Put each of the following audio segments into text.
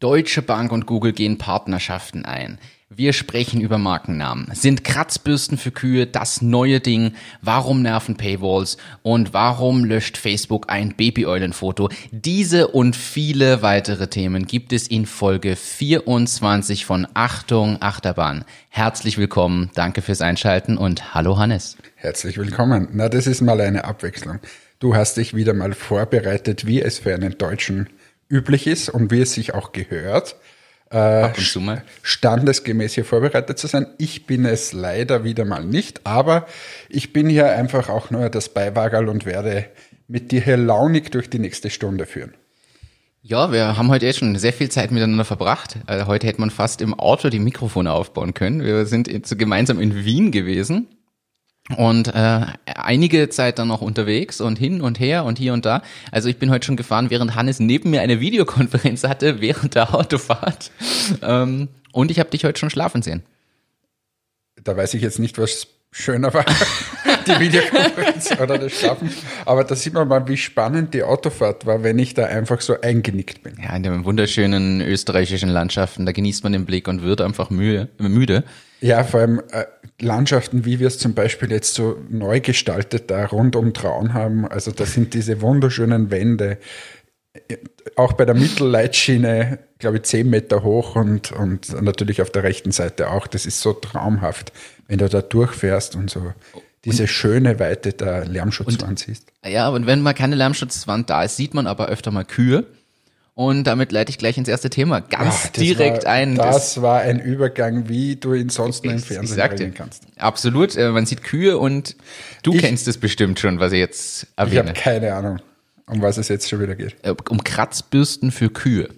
Deutsche Bank und Google gehen Partnerschaften ein. Wir sprechen über Markennamen. Sind Kratzbürsten für Kühe das neue Ding? Warum nerven Paywalls? Und warum löscht Facebook ein Babyeulenfoto? Diese und viele weitere Themen gibt es in Folge 24 von Achtung Achterbahn. Herzlich willkommen, danke fürs Einschalten und hallo Hannes. Herzlich willkommen. Na, das ist mal eine Abwechslung. Du hast dich wieder mal vorbereitet, wie es für einen Deutschen üblich ist und wie es sich auch gehört, äh, standesgemäß hier vorbereitet zu sein. Ich bin es leider wieder mal nicht, aber ich bin hier einfach auch nur das Beiwagerl und werde mit dir hier launig durch die nächste Stunde führen. Ja, wir haben heute jetzt schon sehr viel Zeit miteinander verbracht. Also heute hätte man fast im Auto die Mikrofone aufbauen können. Wir sind gemeinsam in Wien gewesen und äh, einige Zeit dann noch unterwegs und hin und her und hier und da. Also ich bin heute schon gefahren, während Hannes neben mir eine Videokonferenz hatte während der Autofahrt. Ähm, und ich habe dich heute schon schlafen sehen. Da weiß ich jetzt nicht, was schöner war, die Videokonferenz oder das Schlafen. Aber da sieht man mal, wie spannend die Autofahrt war, wenn ich da einfach so eingenickt bin. Ja, in den wunderschönen österreichischen Landschaften, da genießt man den Blick und wird einfach müde. müde. Ja, vor allem äh, Landschaften, wie wir es zum Beispiel jetzt so neu gestaltet da rund um Traun haben. Also da sind diese wunderschönen Wände, auch bei der Mittelleitschiene, glaube ich, zehn Meter hoch und, und natürlich auf der rechten Seite auch. Das ist so traumhaft, wenn du da durchfährst und so diese und, schöne Weite der Lärmschutzwand siehst. Ja, und wenn mal keine Lärmschutzwand da ist, sieht man aber öfter mal Kühe. Und damit leite ich gleich ins erste Thema ganz Ach, direkt war, ein. Das, das, war ein Übergang, wie du ihn sonst nur im Fernsehen reden kannst. Absolut. Äh, man sieht Kühe und du ich, kennst es bestimmt schon, was ich jetzt erwähne. Ich habe keine Ahnung, um was es jetzt schon wieder geht. Äh, um Kratzbürsten für Kühe.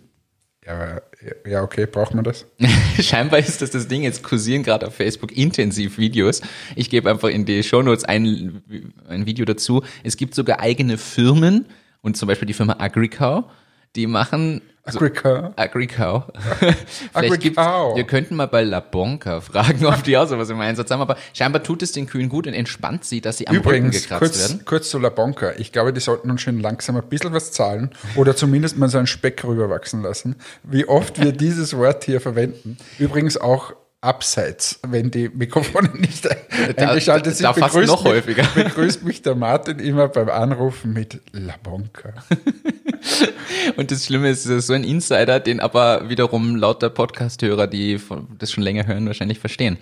Ja, ja, okay, braucht man das? Scheinbar ist das das Ding. Jetzt kursieren gerade auf Facebook intensiv Videos. Ich gebe einfach in die Shownotes ein, ein Video dazu. Es gibt sogar eigene Firmen und zum Beispiel die Firma Agricow die machen Agricow. Agricow. Vielleicht gibt's, wir könnten mal bei La Bonca fragen, ob die auch sowas im Einsatz haben, aber scheinbar tut es den Kühen gut und entspannt sie, dass sie am Übrigens, Rücken gekratzt kurz, werden. kurz zu La Bonca. Ich glaube, die sollten uns schon langsam ein bisschen was zahlen oder zumindest mal so einen Speck rüberwachsen lassen. Wie oft wir dieses Wort hier verwenden. Übrigens auch abseits, wenn die Mikrofone nicht eingeschaltet sind. Da fast noch mich, häufiger. Begrüßt mich der Martin immer beim Anrufen mit La Bonca. Und das Schlimme ist, so ein Insider, den aber wiederum lauter Podcast-Hörer, die das schon länger hören, wahrscheinlich verstehen.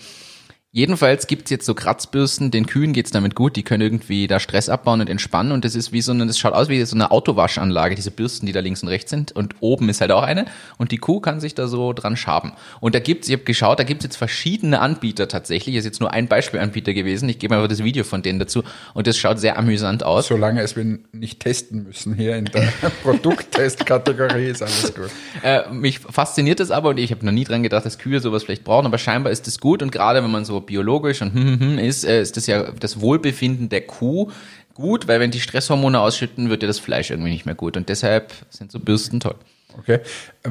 Jedenfalls gibt's jetzt so Kratzbürsten, den Kühen geht's damit gut, die können irgendwie da Stress abbauen und entspannen und das ist wie so eine, das schaut aus wie so eine Autowaschanlage, diese Bürsten, die da links und rechts sind und oben ist halt auch eine und die Kuh kann sich da so dran schaben. Und da gibt's, ich habe geschaut, da gibt's jetzt verschiedene Anbieter tatsächlich, ist jetzt nur ein Beispielanbieter gewesen, ich gebe einfach das Video von denen dazu und das schaut sehr amüsant aus. Solange es wir nicht testen müssen hier in der Produkttestkategorie ist alles gut. Äh, mich fasziniert das aber und ich habe noch nie dran gedacht, dass Kühe sowas vielleicht brauchen, aber scheinbar ist das gut und gerade wenn man so biologisch und hm, hm, hm, ist, äh, ist das ja das Wohlbefinden der Kuh gut, weil wenn die Stresshormone ausschütten, wird ja das Fleisch irgendwie nicht mehr gut. Und deshalb sind so Bürsten toll. Okay.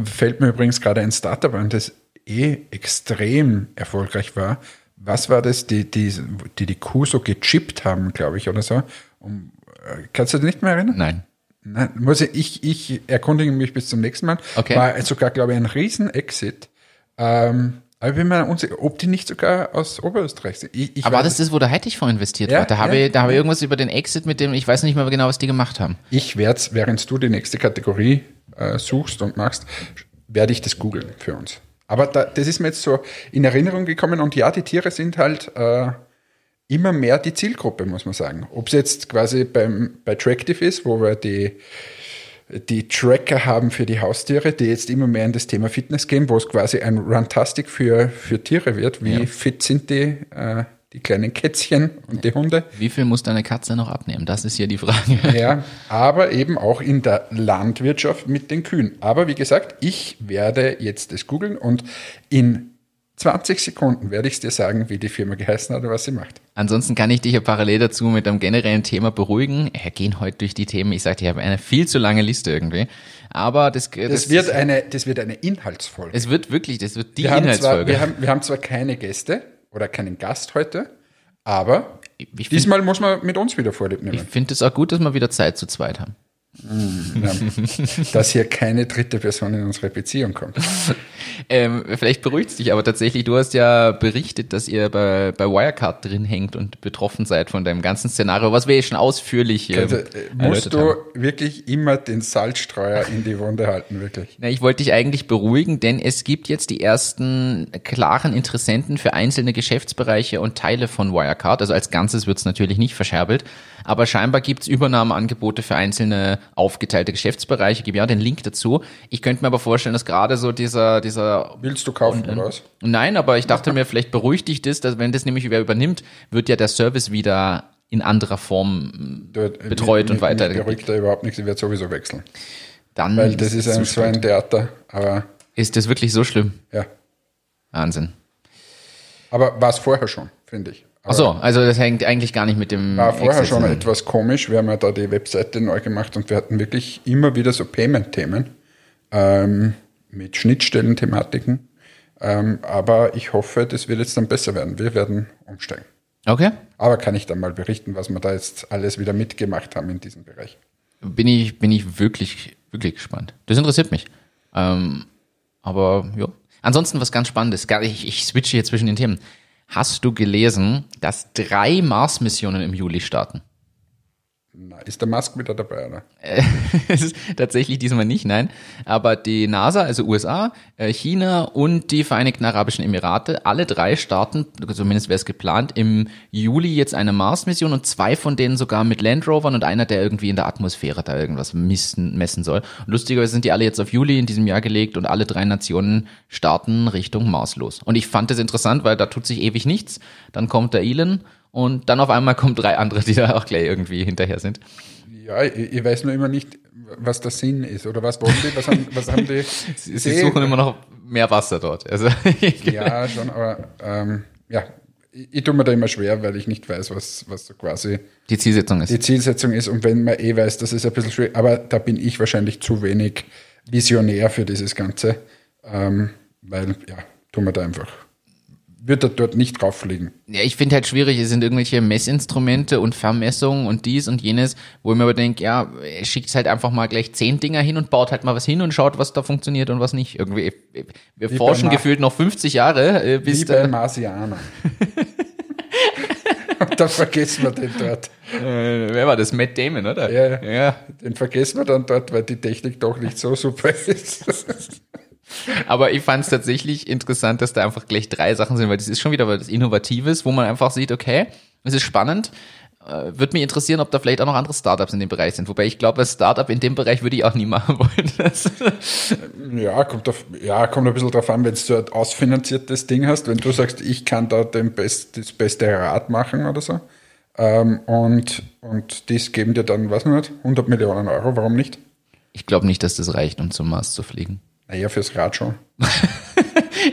Fällt mir übrigens gerade ein Startup an, das eh extrem erfolgreich war. Was war das, die die, die, die Kuh so gechippt haben, glaube ich, oder so? Um, äh, kannst du dich nicht mehr erinnern? Nein. Nein, muss ich, ich, ich erkundige mich bis zum nächsten Mal. Okay. War sogar, glaube ich, ein Riesen-Exit. Ähm, aber ich bin mir unsicher, ob die nicht sogar aus Oberösterreich sind. Ich, ich Aber das ist, wo der Heitich vor investiert ja, hat. Da habe ja, ich, da habe ich irgendwas über den Exit mit dem, ich weiß nicht mehr genau, was die gemacht haben. Ich werde während du die nächste Kategorie äh, suchst und machst, werde ich das googeln für uns. Aber da, das ist mir jetzt so in Erinnerung gekommen und ja, die Tiere sind halt äh, immer mehr die Zielgruppe, muss man sagen. Ob es jetzt quasi beim, bei Tractive ist, wo wir die die Tracker haben für die Haustiere, die jetzt immer mehr in das Thema Fitness gehen, wo es quasi ein Runtastic für, für Tiere wird. Wie ja. fit sind die, äh, die kleinen Kätzchen und die Hunde? Wie viel muss deine Katze noch abnehmen? Das ist hier die Frage. Ja, aber eben auch in der Landwirtschaft mit den Kühen. Aber wie gesagt, ich werde jetzt das googeln und in 20 Sekunden werde ich dir sagen, wie die Firma geheißen hat oder was sie macht. Ansonsten kann ich dich ja parallel dazu mit einem generellen Thema beruhigen. Wir gehen heute durch die Themen. Ich sagte, ich habe eine viel zu lange Liste irgendwie. Aber das, das, das wird eine, das wird eine Inhaltsfolge. Es wird wirklich, das wird die wir Inhaltsfolge. Zwar, wir, haben, wir haben zwar keine Gäste oder keinen Gast heute, aber find, diesmal muss man mit uns wieder Vorlieb nehmen. Ich finde es auch gut, dass wir wieder Zeit zu zweit haben. Ja, dass hier keine dritte Person in unsere Beziehung kommt. Ähm, vielleicht beruhigt es dich, aber tatsächlich, du hast ja berichtet, dass ihr bei, bei Wirecard drin hängt und betroffen seid von deinem ganzen Szenario, was wir ja schon ausführlich ähm, Also, äh, musst du wirklich immer den Salzstreuer in die Wunde halten, wirklich. Na, ich wollte dich eigentlich beruhigen, denn es gibt jetzt die ersten klaren Interessenten für einzelne Geschäftsbereiche und Teile von Wirecard. Also als Ganzes wird es natürlich nicht verscherbelt, aber scheinbar gibt es Übernahmeangebote für einzelne aufgeteilte Geschäftsbereiche. Ich gebe ja den Link dazu. Ich könnte mir aber vorstellen, dass gerade so dieser, dieser Willst du kaufen oder was? Nein, aber ich dachte mir, vielleicht beruhigt dich das, dass wenn das nämlich wer übernimmt, wird ja der Service wieder in anderer Form Du, betreut mir- und weiter. Beruhigt da überhaupt nichts, ich werde sowieso wechseln. Dann Weil das ist ein, so ein Theater, aber ist das wirklich so schlimm? ja. Wahnsinn. Aber war es vorher schon, finde ich. Ach so, also das hängt eigentlich gar nicht mit dem War vorher Exit schon etwas komisch. Wir haben ja da die Webseite neu gemacht und wir hatten wirklich immer wieder so Payment-Themen ähm, mit Schnittstellen-Thematiken. Ähm, aber ich hoffe, das wird jetzt dann besser werden. Wir werden umsteigen. Okay. Aber kann ich dann mal berichten, was wir da jetzt alles wieder mitgemacht haben in diesem Bereich. Bin ich, bin ich wirklich, wirklich gespannt. Das interessiert mich. Ähm, aber ja. Ansonsten was ganz Spannendes. Ich, ich switche hier zwischen den Themen. Hast du gelesen, dass drei Mars-Missionen im Juli starten? Ist der Musk wieder dabei, oder? Ist tatsächlich diesmal nicht, nein. Aber die NASA, also USA, äh, China und die Vereinigten Arabischen Emirate, alle drei starten, zumindest wäre es geplant, im Juli jetzt eine Mars-Mission und zwei von denen sogar mit Land Rovern und einer, der irgendwie in der Atmosphäre da irgendwas messen, messen soll. Und lustigerweise sind die alle jetzt auf Juli in diesem Jahr gelegt und alle drei Nationen starten Richtung Mars los. Und ich fand das interessant, weil da tut sich ewig nichts. Dann kommt der Elon und dann auf einmal kommen drei andere, die da auch gleich irgendwie hinterher sind. Ja, ich, ich weiß nur immer nicht, was der Sinn ist oder was wollen die, was haben, was haben die? Sie, sie suchen immer noch mehr Wasser dort. Also Ja, schon, aber ähm, ja, ich, ich tue mir da immer schwer, weil ich nicht weiß, was, was so quasi die Zielsetzung ist. die Zielsetzung ist. Und wenn man eh weiß, das ist ein bisschen schwierig, aber da bin ich wahrscheinlich zu wenig visionär für dieses Ganze, ähm, weil, ja, tun wir da einfach. Wird er dort nicht drauf fliegen. Ja, ich finde halt schwierig, es sind irgendwelche Messinstrumente und Vermessungen und dies und jenes, wo ich mir aber denke, ja, er schickt halt einfach mal gleich zehn Dinger hin und baut halt mal was hin und schaut, was da funktioniert und was nicht. Irgendwie, wir Wie forschen gefühlt noch 50 Jahre, äh, bis Wie bei Marsianer. Und da vergessen wir den dort. äh, wer war das? Matt Damon, oder? Ja. ja. Den vergessen wir dann dort, weil die Technik doch nicht so super ist. Aber ich fand es tatsächlich interessant, dass da einfach gleich drei Sachen sind, weil das ist schon wieder was Innovatives, wo man einfach sieht, okay, es ist spannend. Äh, Würde mich interessieren, ob da vielleicht auch noch andere Startups in dem Bereich sind. Wobei ich glaube, als Startup in dem Bereich würde ich auch nie machen wollen. Das, Ja, kommt, auf, ja, kommt ein bisschen drauf an, wenn du ein ausfinanziertes Ding hast, wenn du sagst, ich kann da den Best, das beste Rad machen oder so. Ähm, und, und das geben dir dann, weiß man nicht, 100 Millionen Euro, warum nicht? ich glaube nicht, dass das reicht, um zum Mars zu fliegen. Naja, fürs Rad schon.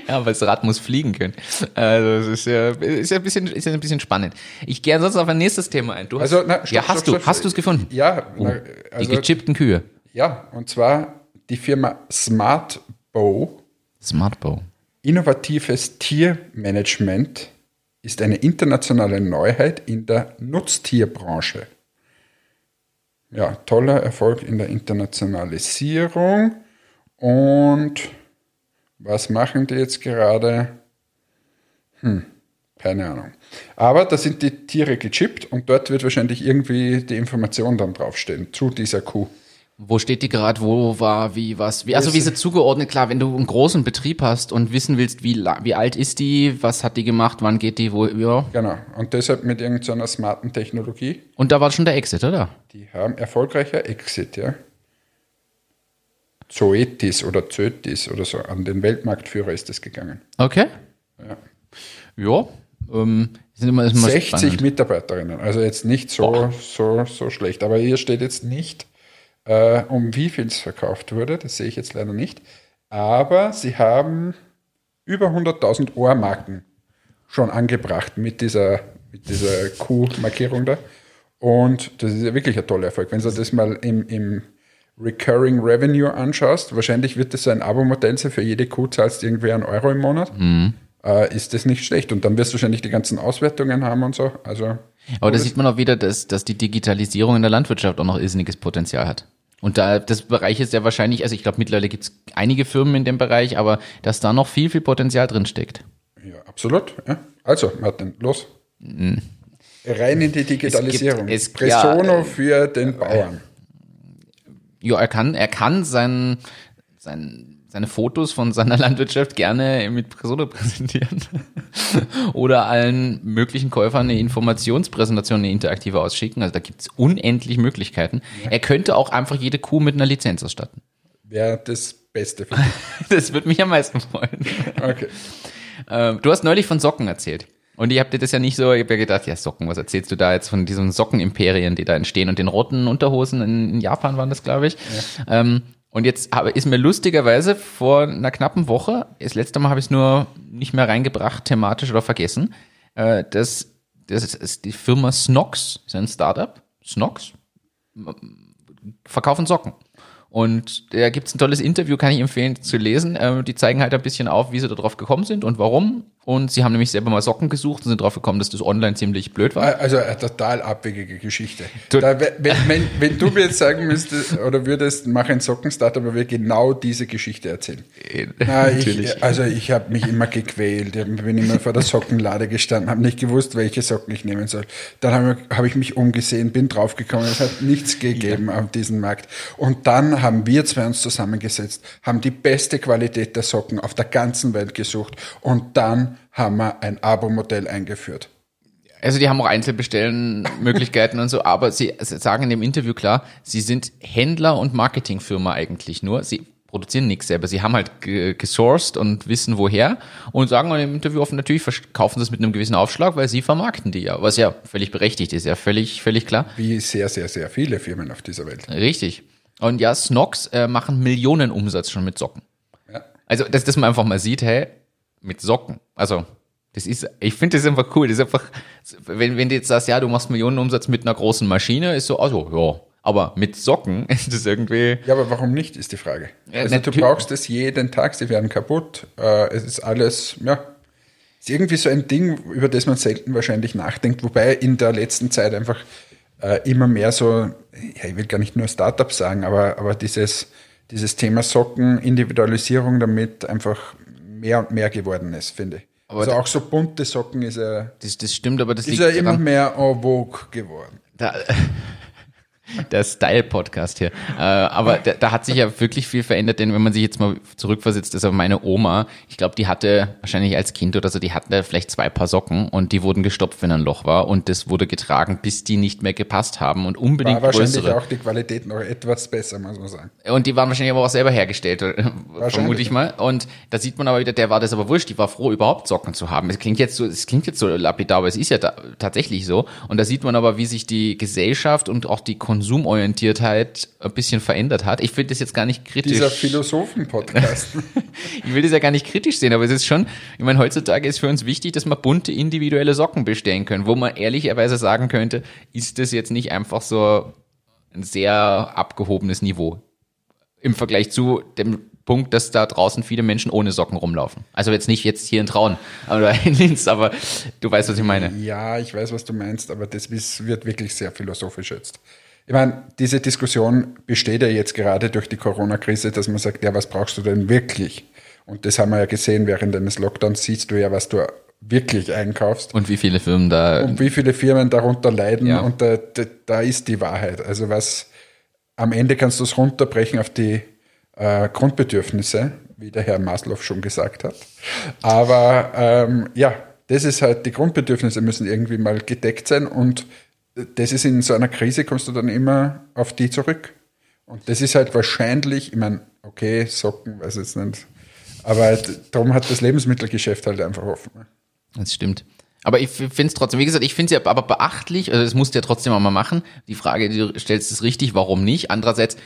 Ja, aber das Rad muss fliegen können. Also das ist ja, ist ja ein bisschen, ist ja ein bisschen spannend. Ich gehe ansonsten auf ein nächstes Thema ein. Du hast, Also, na, stopp, ja, hast stopp, du, stopp. hast du es gefunden? Ja, Oh, na, die also, gechippten Kühe. ja, und zwar die Firma SmartBow, Smartbow. innovatives Tiermanagement, ist eine internationale Neuheit in der Nutztierbranche. Ja, toller Erfolg in der Internationalisierung. Und was machen die jetzt gerade? Hm, keine Ahnung. Aber da sind die Tiere gechippt und dort wird wahrscheinlich irgendwie die Information dann draufstehen zu dieser Kuh. Wo steht die gerade? Wo war, wie, was? Wie, also wie ist sie zugeordnet? Klar, wenn du einen großen Betrieb hast und wissen willst, wie, wie alt ist die, was hat die gemacht, wann geht die, wo, ja. Genau. Und deshalb mit irgendeiner smarten Technologie. Und da war schon der Exit, oder? Die haben erfolgreicher Exit, ja. Zoetis oder Zötis oder so. An den Weltmarktführer ist es gegangen. Okay. Ja. Ja. Ähm, sind immer, ist immer 60 spannend. Mitarbeiterinnen, also jetzt nicht so, so, so schlecht. Aber hier steht jetzt nicht, äh, um wie viel es verkauft wurde, das sehe ich jetzt leider nicht. Aber sie haben über 100.000 Ohrmarken schon angebracht mit dieser, mit dieser Q-Markierung da. Und das ist ja wirklich ein toller Erfolg. Wenn du das mal im, im Recurring Revenue anschaust, wahrscheinlich wird das ein Abo-Modell sein, für jede Kuh zahlst du irgendwie einen Euro im Monat. Äh, ist das nicht schlecht. Und dann wirst du wahrscheinlich die ganzen Auswertungen haben und so. Also Aber da sieht man auch wieder, dass, dass die Digitalisierung in der Landwirtschaft auch noch irrsinniges Potenzial hat. Und da das Bereich ist ja wahrscheinlich, also ich glaube mittlerweile gibt es einige Firmen in dem Bereich, aber dass da noch viel, viel Potenzial drin steckt. Ja, absolut. Ja. Also, Martin, los. Rein in die Digitalisierung. Es gibt- es- Presono ja, äh, für den Bauern. Ja, er kann, er kann sein, sein, seine Fotos von seiner Landwirtschaft gerne mit Presono präsentieren. Oder allen möglichen Käufern eine Informationspräsentation, eine interaktive ausschicken. Also da gibt's unendlich Möglichkeiten. Er könnte auch einfach jede Kuh mit einer Lizenz ausstatten. Wäre das Beste. Das würde mich am meisten freuen. Okay. Ähm, du hast neulich von Socken erzählt. Und ich habe dir das ja nicht so, ich habe ja gedacht, ja Socken, was erzählst du da jetzt von diesen Sockenimperien, die da entstehen und den roten Unterhosen in, in Japan waren das, glaube ich. Ähm, und jetzt habe, ist mir lustigerweise vor einer knappen Woche, das letzte Mal habe ich es nur nicht mehr reingebracht, thematisch oder vergessen, äh, das, das ist, ist die Firma Snox, ist ein Startup, Snox, verkaufen Socken. Und da gibt's ein tolles Interview, kann ich empfehlen zu lesen. Ähm, die zeigen halt ein bisschen auf, wie sie da drauf gekommen sind und warum. Und sie haben nämlich selber mal Socken gesucht und sind drauf gekommen, dass das online ziemlich blöd war. Also eine total abwegige Geschichte. Da, wenn, wenn, wenn du mir jetzt sagen müsstest oder würdest, mach ein Sockenstart, aber wir genau diese Geschichte erzählen. Na, ich, also ich habe mich immer gequält. Ich bin immer vor der Sockenlade gestanden, habe nicht gewusst, welche Socken ich nehmen soll. Dann habe hab ich mich umgesehen, bin draufgekommen, es hat nichts gegeben auf diesem Markt. Und dann haben wir zwei uns zusammengesetzt, haben die beste Qualität der Socken auf der ganzen Welt gesucht und dann haben wir ein Abo-Modell eingeführt. Also die haben auch Einzelbestellenmöglichkeiten und so, aber sie sagen in dem Interview klar, sie sind Händler und Marketingfirma eigentlich nur. Sie produzieren nichts selber. Sie haben halt ge- gesourced und wissen woher und sagen in dem Interview offen, natürlich verkaufen sie es mit einem gewissen Aufschlag, weil sie vermarkten die ja, was ja völlig berechtigt ist, ja völlig, völlig klar. Wie sehr, sehr, sehr viele Firmen auf dieser Welt. Richtig. Und ja, Snox äh, machen Millionen Umsatz schon mit Socken. Ja. Also, dass, dass man einfach mal sieht, hey, mit Socken. Also, das ist, ich finde das einfach cool. Das ist einfach, wenn, wenn du jetzt sagst, ja, du machst Millionen Umsatz mit einer großen Maschine, ist so, also, ja. Aber mit Socken ist das irgendwie, Ja, aber warum nicht, ist die Frage. Ja, also du brauchst es jeden Tag, sie werden kaputt. Äh, es ist alles, ja, ist irgendwie so ein Ding, über das man selten wahrscheinlich nachdenkt, wobei in der letzten Zeit einfach äh, immer mehr so, ja, ich will gar nicht nur Startups sagen, aber, aber dieses, dieses Thema Socken, Individualisierung damit einfach mehr und mehr geworden ist, finde ich. Aber also auch so bunte Socken ist ja, das, das stimmt, aber das ist ja immer mehr en vogue geworden. da, der Style-Podcast hier. Äh, aber da, da hat sich ja wirklich viel verändert, denn wenn man sich jetzt mal zurückversetzt, ist aber meine Oma, ich glaube, die hatte wahrscheinlich als Kind oder so, die hatte vielleicht zwei Paar Socken und die wurden gestopft, wenn ein Loch war und das wurde getragen, bis die nicht mehr gepasst haben und unbedingt War wahrscheinlich größere. auch die Qualität noch etwas besser, muss man sagen. Und die waren wahrscheinlich aber auch selber hergestellt, äh, vermute ich mal. Und da sieht man aber wieder, der war das aber wurscht, die war froh, überhaupt Socken zu haben. Es klingt jetzt so, es klingt jetzt so lapidar, aber es ist ja da, tatsächlich so. Und da sieht man aber, wie sich die Gesellschaft und auch die Konsumorientiertheit ein bisschen verändert hat. Ich finde das jetzt gar nicht kritisch. Dieser Philosophen-Podcast. ich will das ja gar nicht kritisch sehen, aber es ist schon, ich meine, heutzutage ist für uns wichtig, dass wir bunte individuelle Socken bestellen können, wo man ehrlicherweise sagen könnte, ist das jetzt nicht einfach so ein sehr abgehobenes Niveau im Vergleich zu dem Punkt, dass da draußen viele Menschen ohne Socken rumlaufen. Also jetzt nicht jetzt hier in Traun oder in Linz, aber du weißt, was ich meine. Ja, ich weiß, was du meinst, aber das wird wirklich sehr philosophisch jetzt. Ich meine, diese Diskussion besteht ja jetzt gerade durch die Corona-Krise, dass man sagt, ja, was brauchst du denn wirklich? Und das haben wir ja gesehen, während eines Lockdowns siehst du ja, was du wirklich einkaufst Und wie viele Firmen da und wie viele Firmen darunter leiden. Ja. Und da, da, da ist die Wahrheit. Also was am Ende kannst du es runterbrechen auf die äh, Grundbedürfnisse, wie der Herr Maslow schon gesagt hat. Aber ähm, ja, das ist halt, die Grundbedürfnisse müssen irgendwie mal gedeckt sein und das ist in so einer Krise, kommst du dann immer auf die zurück. Und das ist halt wahrscheinlich, ich meine, okay, Socken, weiß jetzt nicht, aber darum hat das Lebensmittelgeschäft halt einfach offen. Das stimmt. Aber ich finde es trotzdem, wie gesagt, ich finde es ja aber beachtlich, also das musst du ja trotzdem auch mal machen. Die Frage, die du stellst, ist richtig, warum nicht? Andererseits,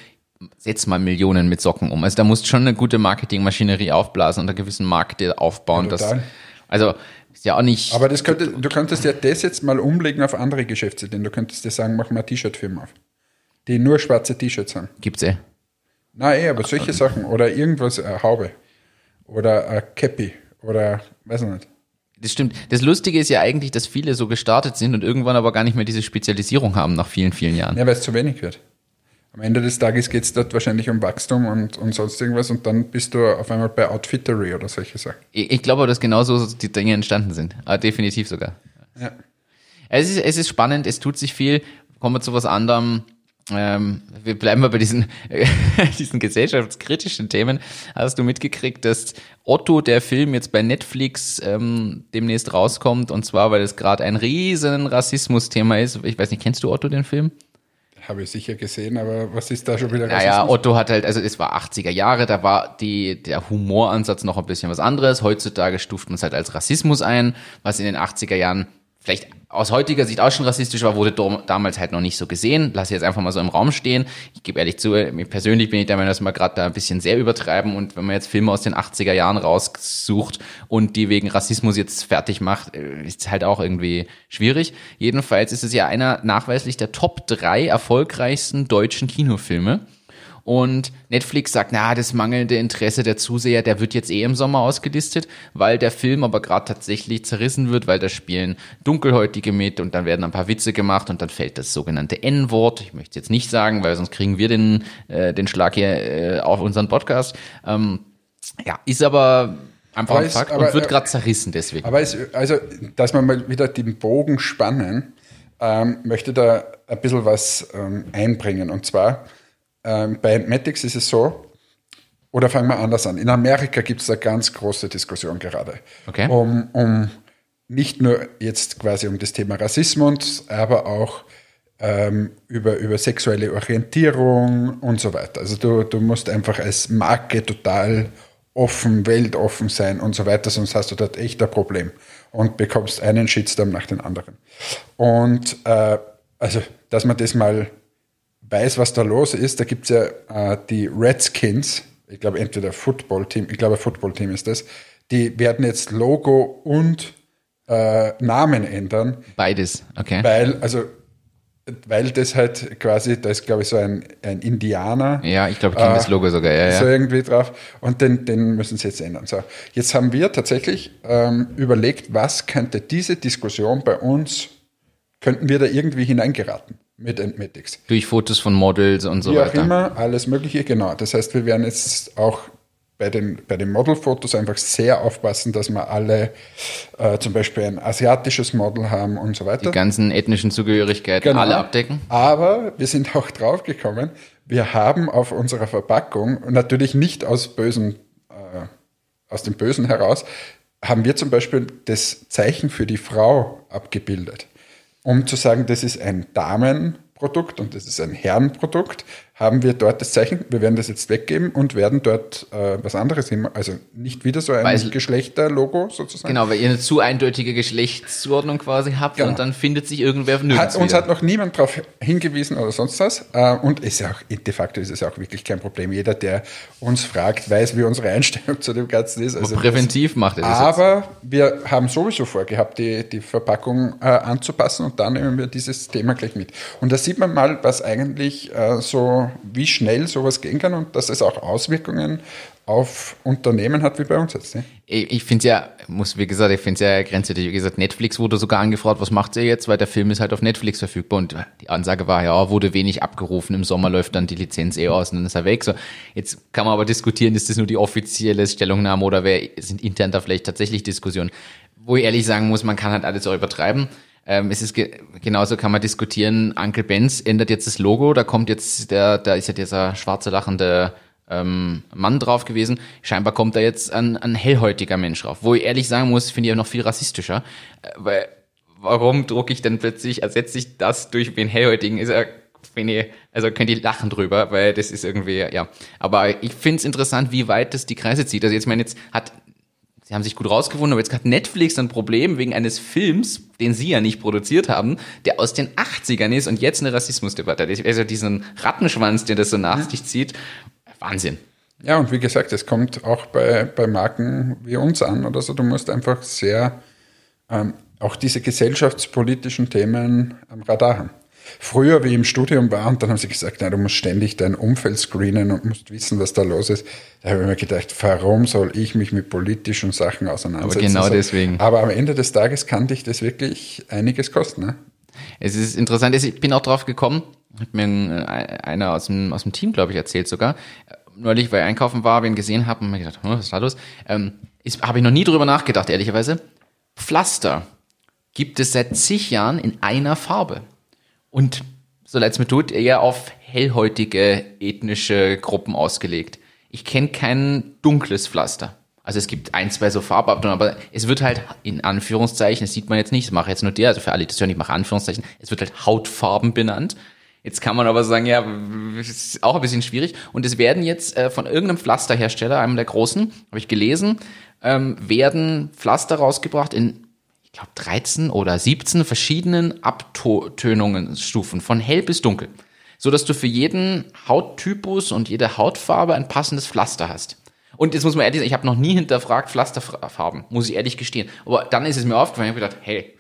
setz mal Millionen mit Socken um. Also da musst du schon eine gute Marketingmaschinerie aufblasen und einen gewissen Markt aufbauen. Ja, das, total. also ist ja auch nicht. Aber das könnte, du könntest ja das jetzt mal umlegen auf andere Geschäftsideen. Du könntest dir sagen, mach mal eine T-Shirt-Firma auf, die nur schwarze T-Shirts haben. gibt's eh. Nein, eh, aber solche Sachen. Oder irgendwas, eine Haube. Oder ein Cappy. Oder, weiß ich nicht. Das stimmt. Das Lustige ist ja eigentlich, dass viele so gestartet sind und irgendwann aber gar nicht mehr diese Spezialisierung haben nach vielen, vielen Jahren. Ja, weil es zu wenig wird. Am Ende des Tages geht es dort wahrscheinlich um Wachstum und, und sonst irgendwas und dann bist du auf einmal bei Outfittery oder solche Sachen. Ich, ich glaube, dass genauso die Dinge entstanden sind. Aber ah, definitiv sogar. Ja. Es ist, es ist spannend, es tut sich viel. Kommen wir zu was anderem. Ähm, wir bleiben mal bei diesen, diesen gesellschaftskritischen Themen. Hast du mitgekriegt, dass Otto, der Film, jetzt bei Netflix ähm, demnächst rauskommt? Und zwar, weil es gerade ein riesen Rassismus-Thema ist. Ich weiß nicht, kennst du Otto, den Film? Habe ich sicher gesehen, aber was ist da schon wieder Rassismus? Naja, Otto hat halt, also es war 80er Jahre, da war die, der Humoransatz noch ein bisschen was anderes. Heutzutage stuft man es halt als Rassismus ein, was in den 80er Jahren vielleicht aus heutiger Sicht auch schon rassistisch war, wurde damals halt noch nicht so gesehen. Lass jetzt einfach mal so im Raum stehen. Ich gebe ehrlich zu, persönlich bin ich der Meinung, dass wir gerade da ein bisschen sehr übertreiben und wenn man jetzt Filme aus den 80er Jahren raussucht und die wegen Rassismus jetzt fertig macht, äh, ist halt auch irgendwie schwierig. Jedenfalls ist es ja einer nachweislich der Top drei erfolgreichsten deutschen Kinofilme. Und Netflix sagt, na, das mangelnde Interesse der Zuseher, der wird jetzt eh im Sommer ausgelistet, weil der Film aber gerade tatsächlich zerrissen wird, weil da spielen Dunkelhäutige mit und dann werden ein paar Witze gemacht und dann fällt das sogenannte N-Wort. Ich möchte es jetzt nicht sagen, weil sonst kriegen wir den, äh, den Schlag hier äh, auf unseren Podcast. Ähm, ja, ist aber einfach aber ein Fakt aber, und wird gerade zerrissen deswegen. Aber es, also, dass wir mal wieder den Bogen spannen, ähm, möchte da ein bisschen was ähm, einbringen. Und zwar, ähm, bei Matix ist es so, oder fangen wir anders an. In Amerika gibt es eine ganz große Diskussion gerade. Okay. Um, um nicht nur jetzt quasi um das Thema Rassismus, aber auch ähm, über, über sexuelle Orientierung und so weiter. Also du, du musst einfach als Marke total offen, weltoffen sein und so weiter, sonst hast du dort echt ein Problem und bekommst einen Shitstorm nach dem anderen. Und äh, also, dass man das mal weiß, was da los ist, da gibt es ja äh, die Redskins, ich glaube entweder Football-Team, ich glaube Football-Team ist das, die werden jetzt Logo und äh, Namen ändern. Beides, okay. Weil, also weil das halt quasi, da ist glaube ich so ein, ein Indianer. Ja, ich glaube, ich kenne äh, das Logo sogar, ja, ja. So irgendwie drauf. Und den, den müssen sie jetzt ändern. So, jetzt haben wir tatsächlich ähm, überlegt, was könnte diese Diskussion bei uns, könnten wir da irgendwie hineingeraten? Mit Entmetics. Durch Fotos von Models und so Wie weiter. Wie auch immer, alles Mögliche, genau. Das heißt, wir werden jetzt auch bei den, bei den Modelfotos einfach sehr aufpassen, dass wir alle äh, zum Beispiel ein asiatisches Model haben und so weiter. Die ganzen ethnischen Zugehörigkeiten genau. alle abdecken. Aber wir sind auch draufgekommen, wir haben auf unserer Verpackung, natürlich nicht aus bösen, äh, aus dem Bösen heraus, haben wir zum Beispiel das Zeichen für die Frau abgebildet um zu sagen, das ist ein Damenprodukt und das ist ein Herrenprodukt, haben wir dort das Zeichen, wir werden das jetzt weggeben und werden dort äh, was anderes hin, also nicht wieder so ein weil, Geschlechterlogo sozusagen. Genau, weil ihr eine zu eindeutige Geschlechtszuordnung quasi habt genau. und dann findet sich irgendwer nirgends hat, Uns hat noch niemand darauf hingewiesen oder sonst was äh, und ist ja auch, de facto ist es auch wirklich kein Problem. Jeder, der uns fragt, weiß, wie unsere Einstellung zu dem Ganzen ist. Also präventiv das, macht er das Aber jetzt. wir haben sowieso vorgehabt, die, die Verpackung äh, anzupassen und dann nehmen wir dieses Thema gleich mit. Und da sieht man mal, was eigentlich äh, so wie schnell sowas gehen kann und dass es auch Auswirkungen auf Unternehmen hat wie bei uns jetzt. Ne? Ich, ich finde es ja, muss wie gesagt, ich finde es ja grenzwertig. Wie gesagt, Netflix wurde sogar angefragt, was macht ihr jetzt, weil der Film ist halt auf Netflix verfügbar und die Ansage war, ja, wurde wenig abgerufen, im Sommer läuft dann die Lizenz eh aus und dann ist er weg. So, jetzt kann man aber diskutieren, ist das nur die offizielle Stellungnahme oder wer, sind intern da vielleicht tatsächlich Diskussionen? Wo ich ehrlich sagen muss, man kann halt alles auch übertreiben. Ähm, es ist ge genauso kann man diskutieren, Uncle Benz ändert jetzt das Logo, da kommt jetzt der, da ist ja dieser schwarze lachende ähm, Mann drauf gewesen. Scheinbar kommt da jetzt ein, ein hellhäutiger Mensch drauf. Wo ich ehrlich sagen muss, finde ich ja noch viel rassistischer. Äh, weil warum drucke ich denn plötzlich, ersetze ich das durch den hellhäutigen? Ist ja finde ich, also könnt ihr lachen drüber, weil das ist irgendwie, ja. Aber ich finde es interessant, wie weit das die Kreise zieht. Also jetzt meine, jetzt hat Sie haben sich gut rausgefunden, aber jetzt hat Netflix ein Problem wegen eines Films, den Sie ja nicht produziert haben, der aus den 80ern ist und jetzt eine Rassismusdebatte. Also diesen Rattenschwanz, der das so nach sich zieht. Wahnsinn. Ja, und wie gesagt, es kommt auch bei, bei Marken wie uns an oder so. Du musst einfach sehr ähm, auch diese gesellschaftspolitischen Themen am Radar haben. Früher, wie ich im Studium war, und dann haben sie gesagt, na, du musst ständig dein Umfeld screenen und musst wissen, was da los ist. Da habe ich mir gedacht, warum soll ich mich mit politischen Sachen auseinandersetzen? Aber genau deswegen. Aber am Ende des Tages kann dich das wirklich einiges kosten. Ne? Es ist interessant, ich bin auch drauf gekommen, hat mir ein, einer aus dem, aus dem Team, glaube ich, erzählt sogar. Neulich, weil ich einkaufen war, wen gesehen habe und mir gedacht, hm, was ist da los? Ähm, habe ich noch nie drüber nachgedacht, ehrlicherweise. Pflaster gibt es seit zig Jahren in einer Farbe. Und so leid es mir tut, eher auf hellhäutige ethnische Gruppen ausgelegt. Ich kenne kein dunkles Pflaster. Also es gibt ein, zwei so Farbabdrücke, aber es wird halt in Anführungszeichen, das sieht man jetzt nicht, das mache jetzt nur der, also für alle, das hören, ich mache Anführungszeichen, es wird halt Hautfarben benannt. Jetzt kann man aber sagen, ja, ist auch ein bisschen schwierig. Und es werden jetzt äh, von irgendeinem Pflasterhersteller, einem der großen, habe ich gelesen, ähm, werden Pflaster rausgebracht in, ich glaube, 13 oder 17 verschiedenen Abtönungsstufen, von hell bis dunkel. So dass du für jeden Hauttypus und jede Hautfarbe ein passendes Pflaster hast. Und jetzt muss man ehrlich sagen, ich habe noch nie hinterfragt Pflasterfarben, muss ich ehrlich gestehen. Aber dann ist es mir aufgefallen, ich habe gedacht, hey,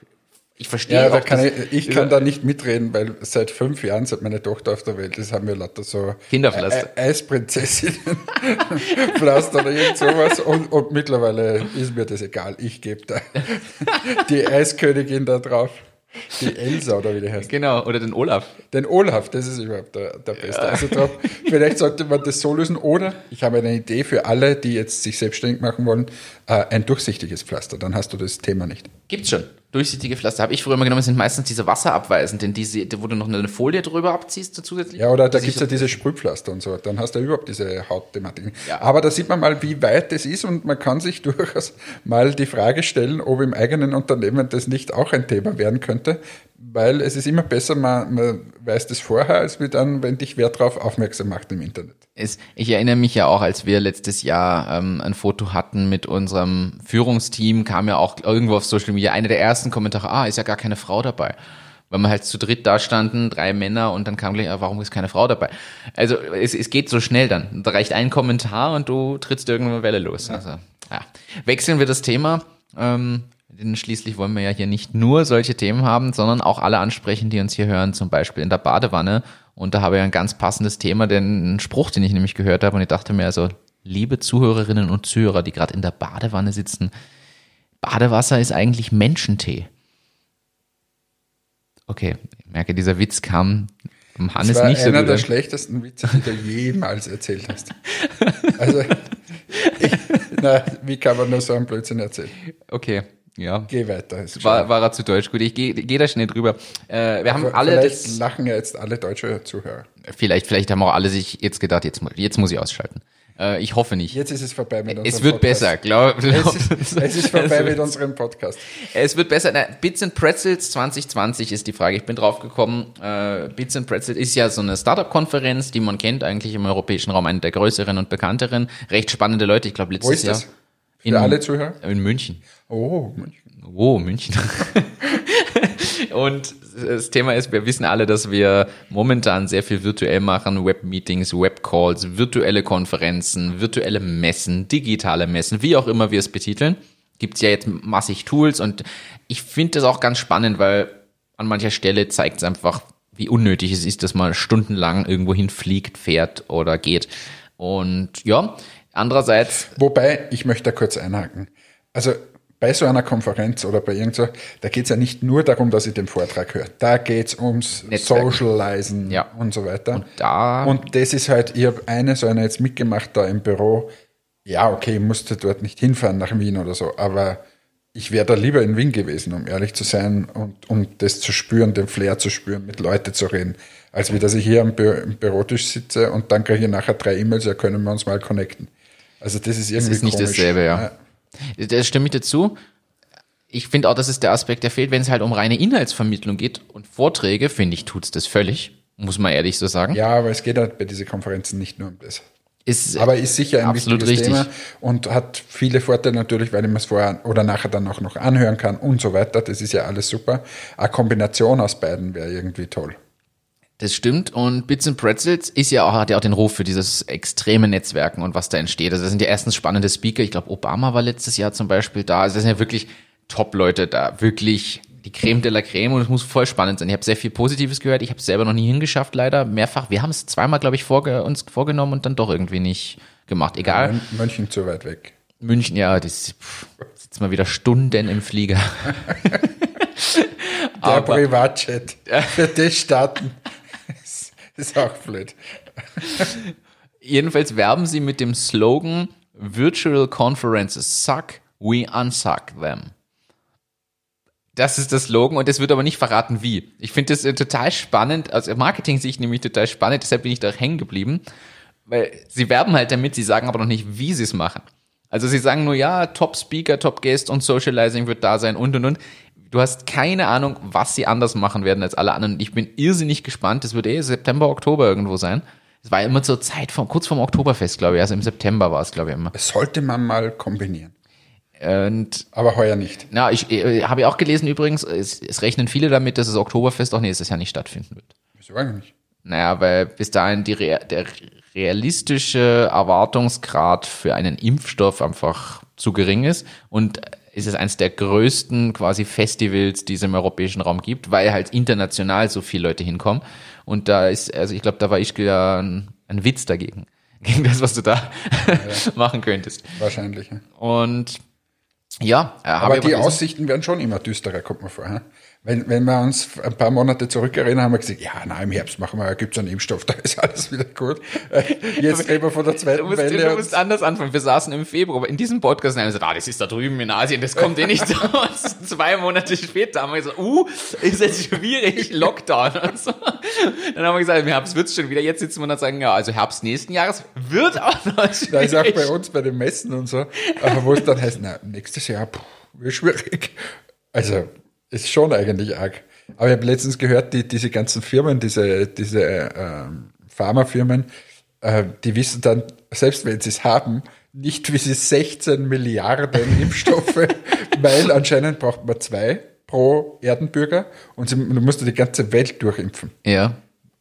ich verstehe ja, da kann ich, ich kann da nicht mitreden, weil seit fünf Jahren, seit meine Tochter auf der Welt ist, haben wir lauter so Kinderpflaster. Eisprinzessinnen Pflaster oder irgend sowas und, und mittlerweile ist mir das egal. Ich gebe da die Eiskönigin da drauf. Die Elsa oder wie die heißt. Genau, oder den Olaf. Den Olaf, das ist überhaupt der, der Beste. Ja. Also drauf, vielleicht sollte man das so lösen. Oder ich habe eine Idee für alle, die jetzt sich selbstständig machen wollen, äh, ein durchsichtiges Pflaster. Dann hast du das Thema nicht. Gibt's schon durchsichtige Pflaster habe ich früher immer genommen, sind meistens diese wasserabweisenden, diese, wo du noch eine Folie drüber abziehst zusätzlich. Ja, oder da gibt es ja diese Sprühpflaster und so. Dann hast du ja überhaupt diese Hautthematik. Ja. Aber da sieht man mal, wie weit das ist und man kann sich durchaus mal die Frage stellen, ob im eigenen Unternehmen das nicht auch ein Thema werden könnte, weil es ist immer besser, man, man weiß das vorher, als wie dann, wenn dich wer darauf aufmerksam macht im Internet. Es, ich erinnere mich ja auch, als wir letztes Jahr ähm, ein Foto hatten mit unserem Führungsteam, kam ja auch irgendwo auf Social Media einer der ersten Kommentare, ah, ist ja gar keine Frau dabei. Weil wir halt zu dritt da standen, drei Männer und dann kam gleich, ah, warum ist keine Frau dabei? Also es, es geht so schnell dann. Da reicht ein Kommentar und du trittst irgendeine Welle los. Ja. Also, ja. Wechseln wir das Thema. Ähm, denn schließlich wollen wir ja hier nicht nur solche Themen haben, sondern auch alle ansprechen, die uns hier hören, zum Beispiel in der Badewanne. Und da habe ich ein ganz passendes Thema, den Spruch, den ich nämlich gehört habe und ich dachte mir also, liebe Zuhörerinnen und Zuhörer, die gerade in der Badewanne sitzen, Badewasser ist eigentlich Menschentee. Okay, ich merke, dieser Witz kam vom Hannes das war nicht so einer der schlechtesten Witze, die du jemals erzählt hast. Also, ich, na, wie kann man nur so einen Blödsinn erzählen? Okay. Ja. Geh weiter. War, war er zu deutsch. Gut, ich gehe geh da schnell drüber. Äh, wir haben Aber alle vielleicht das, lachen ja jetzt alle deutsche Zuhörer. Vielleicht, vielleicht haben auch alle sich jetzt gedacht, jetzt, jetzt muss ich ausschalten. Äh, ich hoffe nicht. Jetzt ist es vorbei mit unserem es wird Podcast. besser, glaub, glaub. Es ist, es ist vorbei mit unserem Podcast. Es wird besser. Na, Bits and Pretzels 2020 ist die Frage. Ich bin drauf gekommen. Äh, Bits and Pretzels ist ja so eine Startup-Konferenz, die man kennt, eigentlich im europäischen Raum, eine der größeren und bekannteren. Recht spannende Leute. Ich glaube, letztes Wo ist Jahr. das? Für alle Zuhörer? In München. Oh, München. Oh, München. Und das Thema ist, wir wissen alle, dass wir momentan sehr viel virtuell machen, Webmeetings, Webcalls, virtuelle Konferenzen, virtuelle Messen, digitale Messen, wie auch immer wir es betiteln. Gibt's ja jetzt massig Tools und ich finde das auch ganz spannend, weil an mancher Stelle zeigt es einfach, wie unnötig es ist, dass man stundenlang irgendwo hinfliegt, fährt oder geht. Und ja, andererseits Wobei, ich möchte da kurz einhaken. Also bei so einer Konferenz oder bei irgend da geht es ja nicht nur darum, dass ich den Vortrag höre. Da geht es ums Netzwerken. Socializen Ja. und so weiter. Und da- Und das ist halt, ich habe eine so eine jetzt mitgemacht da im Büro. Ja, okay, ich musste dort nicht hinfahren nach Wien oder so, aber ich wäre da lieber in Wien gewesen, um ehrlich zu sein und um das zu spüren, den Flair zu spüren, mit Leuten zu reden, als wie dass ich hier am Bü im Bürotisch sitze und dann kriege ich nachher drei E-Mails, ja, können wir uns mal connecten. Also das ist irgendwie ist nicht komisch. dasselbe, ja. Das stimme ich dazu. Ich finde auch, das ist der Aspekt, der fehlt, wenn es halt um reine Inhaltsvermittlung geht und Vorträge, finde ich, tut's das völlig, muss man ehrlich so sagen. Ja, aber es geht halt bei diesen Konferenzen nicht nur um das. Ist, Aber ist sicher ein absolut wichtiges richtig. Thema und hat viele Vorteile natürlich, weil ich mir es vorher oder nachher dann auch noch anhören kann und so weiter. Das ist ja alles super. Eine Kombination aus beiden wäre irgendwie toll. Das stimmt. Und Bits and Pretzels ist ja auch, hat ja auch den Ruf für dieses extreme Netzwerken und was da entsteht. Also das sind ja erstens spannende Speaker. Ich glaube, Obama war letztes Jahr zum Beispiel da. Also das sind ja wirklich Top-Leute da. Wirklich die Creme de la Creme und es muss voll spannend sein. Ich habe sehr viel Positives gehört. Ich habe es selber noch nie hingeschafft, leider. Mehrfach. Wir haben es zweimal, glaube ich, vorge uns vorgenommen und dann doch irgendwie nicht gemacht. Egal. Mün- München zu weit weg. München, ja, das pff, sitzt mal wieder Stunden im Flieger. Der Aber- Privatjet. Für das starten. Ist auch blöd. Jedenfalls werben sie mit dem Slogan Virtual Conferences suck, we unsuck them. Das ist das Slogan und es wird aber nicht verraten, wie. Ich finde das äh, total spannend, aus Marketing-Sicht nämlich total spannend, deshalb bin ich da hängen geblieben, weil sie werben halt damit, sie sagen aber noch nicht, wie sie es machen. Also sie sagen nur, ja, Top Speaker, Top Guest und Socializing wird da sein und und und. Du hast keine Ahnung, was sie anders machen werden als alle anderen. Ich bin irrsinnig gespannt. Das wird eh September, Oktober irgendwo sein. Es war immer zur Zeit von kurz vorm Oktoberfest, glaube ich. Also im September war es, glaube ich, immer. Das sollte man mal kombinieren. Und Aber heuer nicht. na, ich äh, habe ja auch gelesen übrigens, es, es rechnen viele damit, dass das Oktoberfest auch nächstes Jahr nicht stattfinden wird. Wieso eigentlich nicht? Naja, weil bis dahin die, der realistische Erwartungsgrad für einen Impfstoff einfach zu gering ist und es ist eines der größten quasi Festivals, die es im europäischen Raum gibt, weil halt international so viele Leute hinkommen und da ist, also ich glaube, da war ich ja ein, ein Witz dagegen, gegen das, was du da machen könntest. Wahrscheinlich. ja. Und ja, äh, Aber die. Aussichten werden schon immer düsterer, kommt mir vor. hä? Wenn, wenn wir uns ein paar Monate zurückerinnern, haben wir gesagt, ja, na, im Herbst machen wir, gibt's einen Impfstoff, da ist alles wieder gut. Äh, Jetzt reden wir von der Du zweiten musst, Welle. du musst anders anfangen. Wir saßen im Februar, aber in diesem Podcast und haben gesagt, ah, das ist da drüben in Asien, das kommt eh nicht. Und Zwei Monate später haben wir gesagt, uh, ist jetzt schwierig, Lockdown und so. Dann haben wir gesagt, im Herbst wird's schon wieder. Jetzt sitzen wir und sagen, ja, also Herbst nächsten Jahres wird auch noch Da ist auch schwierig. bei uns bei den Messen und so, aber wo es dann heißt, na, nächstes Jahr, puh, wird schwierig. Also, ist schon eigentlich arg. Aber ich habe letztens gehört, die, diese ganzen Firmen, diese, diese ähm, Pharmafirmen, äh, die wissen dann, selbst wenn sie es haben, nicht wie sie 16 Milliarden Impfstoffe, weil anscheinend braucht man zwei pro Erdenbürger und sie, du musst die ganze Welt durchimpfen. Ja.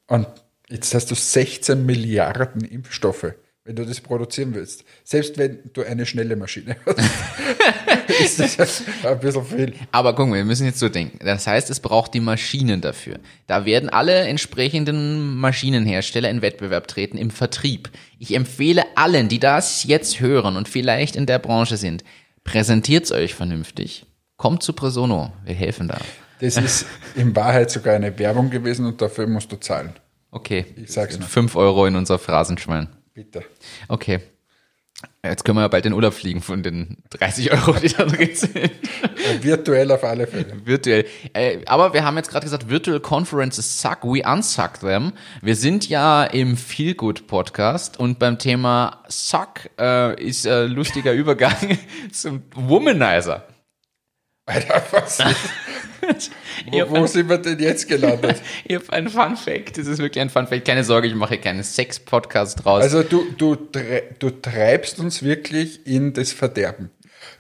Und jetzt hast du 16 Milliarden Impfstoffe, wenn du das produzieren willst. Selbst wenn du eine schnelle Maschine hast, ist das ein bisschen viel. Aber guck mal, wir müssen jetzt so denken. Das heißt, es braucht die Maschinen dafür. Da werden alle entsprechenden Maschinenhersteller in Wettbewerb treten im Vertrieb. Ich empfehle allen, die das jetzt hören und vielleicht in der Branche sind, präsentiert's euch vernünftig. Kommt zu Presono. Wir helfen da. Das ist in Wahrheit sogar eine Werbung gewesen und dafür musst du zahlen. Okay. Ich sag's nur. Fünf Euro in unser Phrasenschwein. Bitte. Okay. Jetzt können wir ja bald in Urlaub fliegen von den 30 Euro, die da drin sind. Virtuell auf alle Fälle. Virtuell. Äh, aber wir haben jetzt gerade gesagt, Virtual Conferences suck, we unsuck them. Wir sind ja im Feelgood Podcast und beim Thema Suck äh, ist äh, lustiger Übergang zum Womanizer. Alter, was ist, Wo, wo sind wir denn jetzt gelandet? Ich habe einen Fun Fact. Das ist wirklich ein Fun Fact. Keine Sorge, ich mache keinen Sex-Podcast draus. Also du, du, du treibst uns wirklich in das Verderben.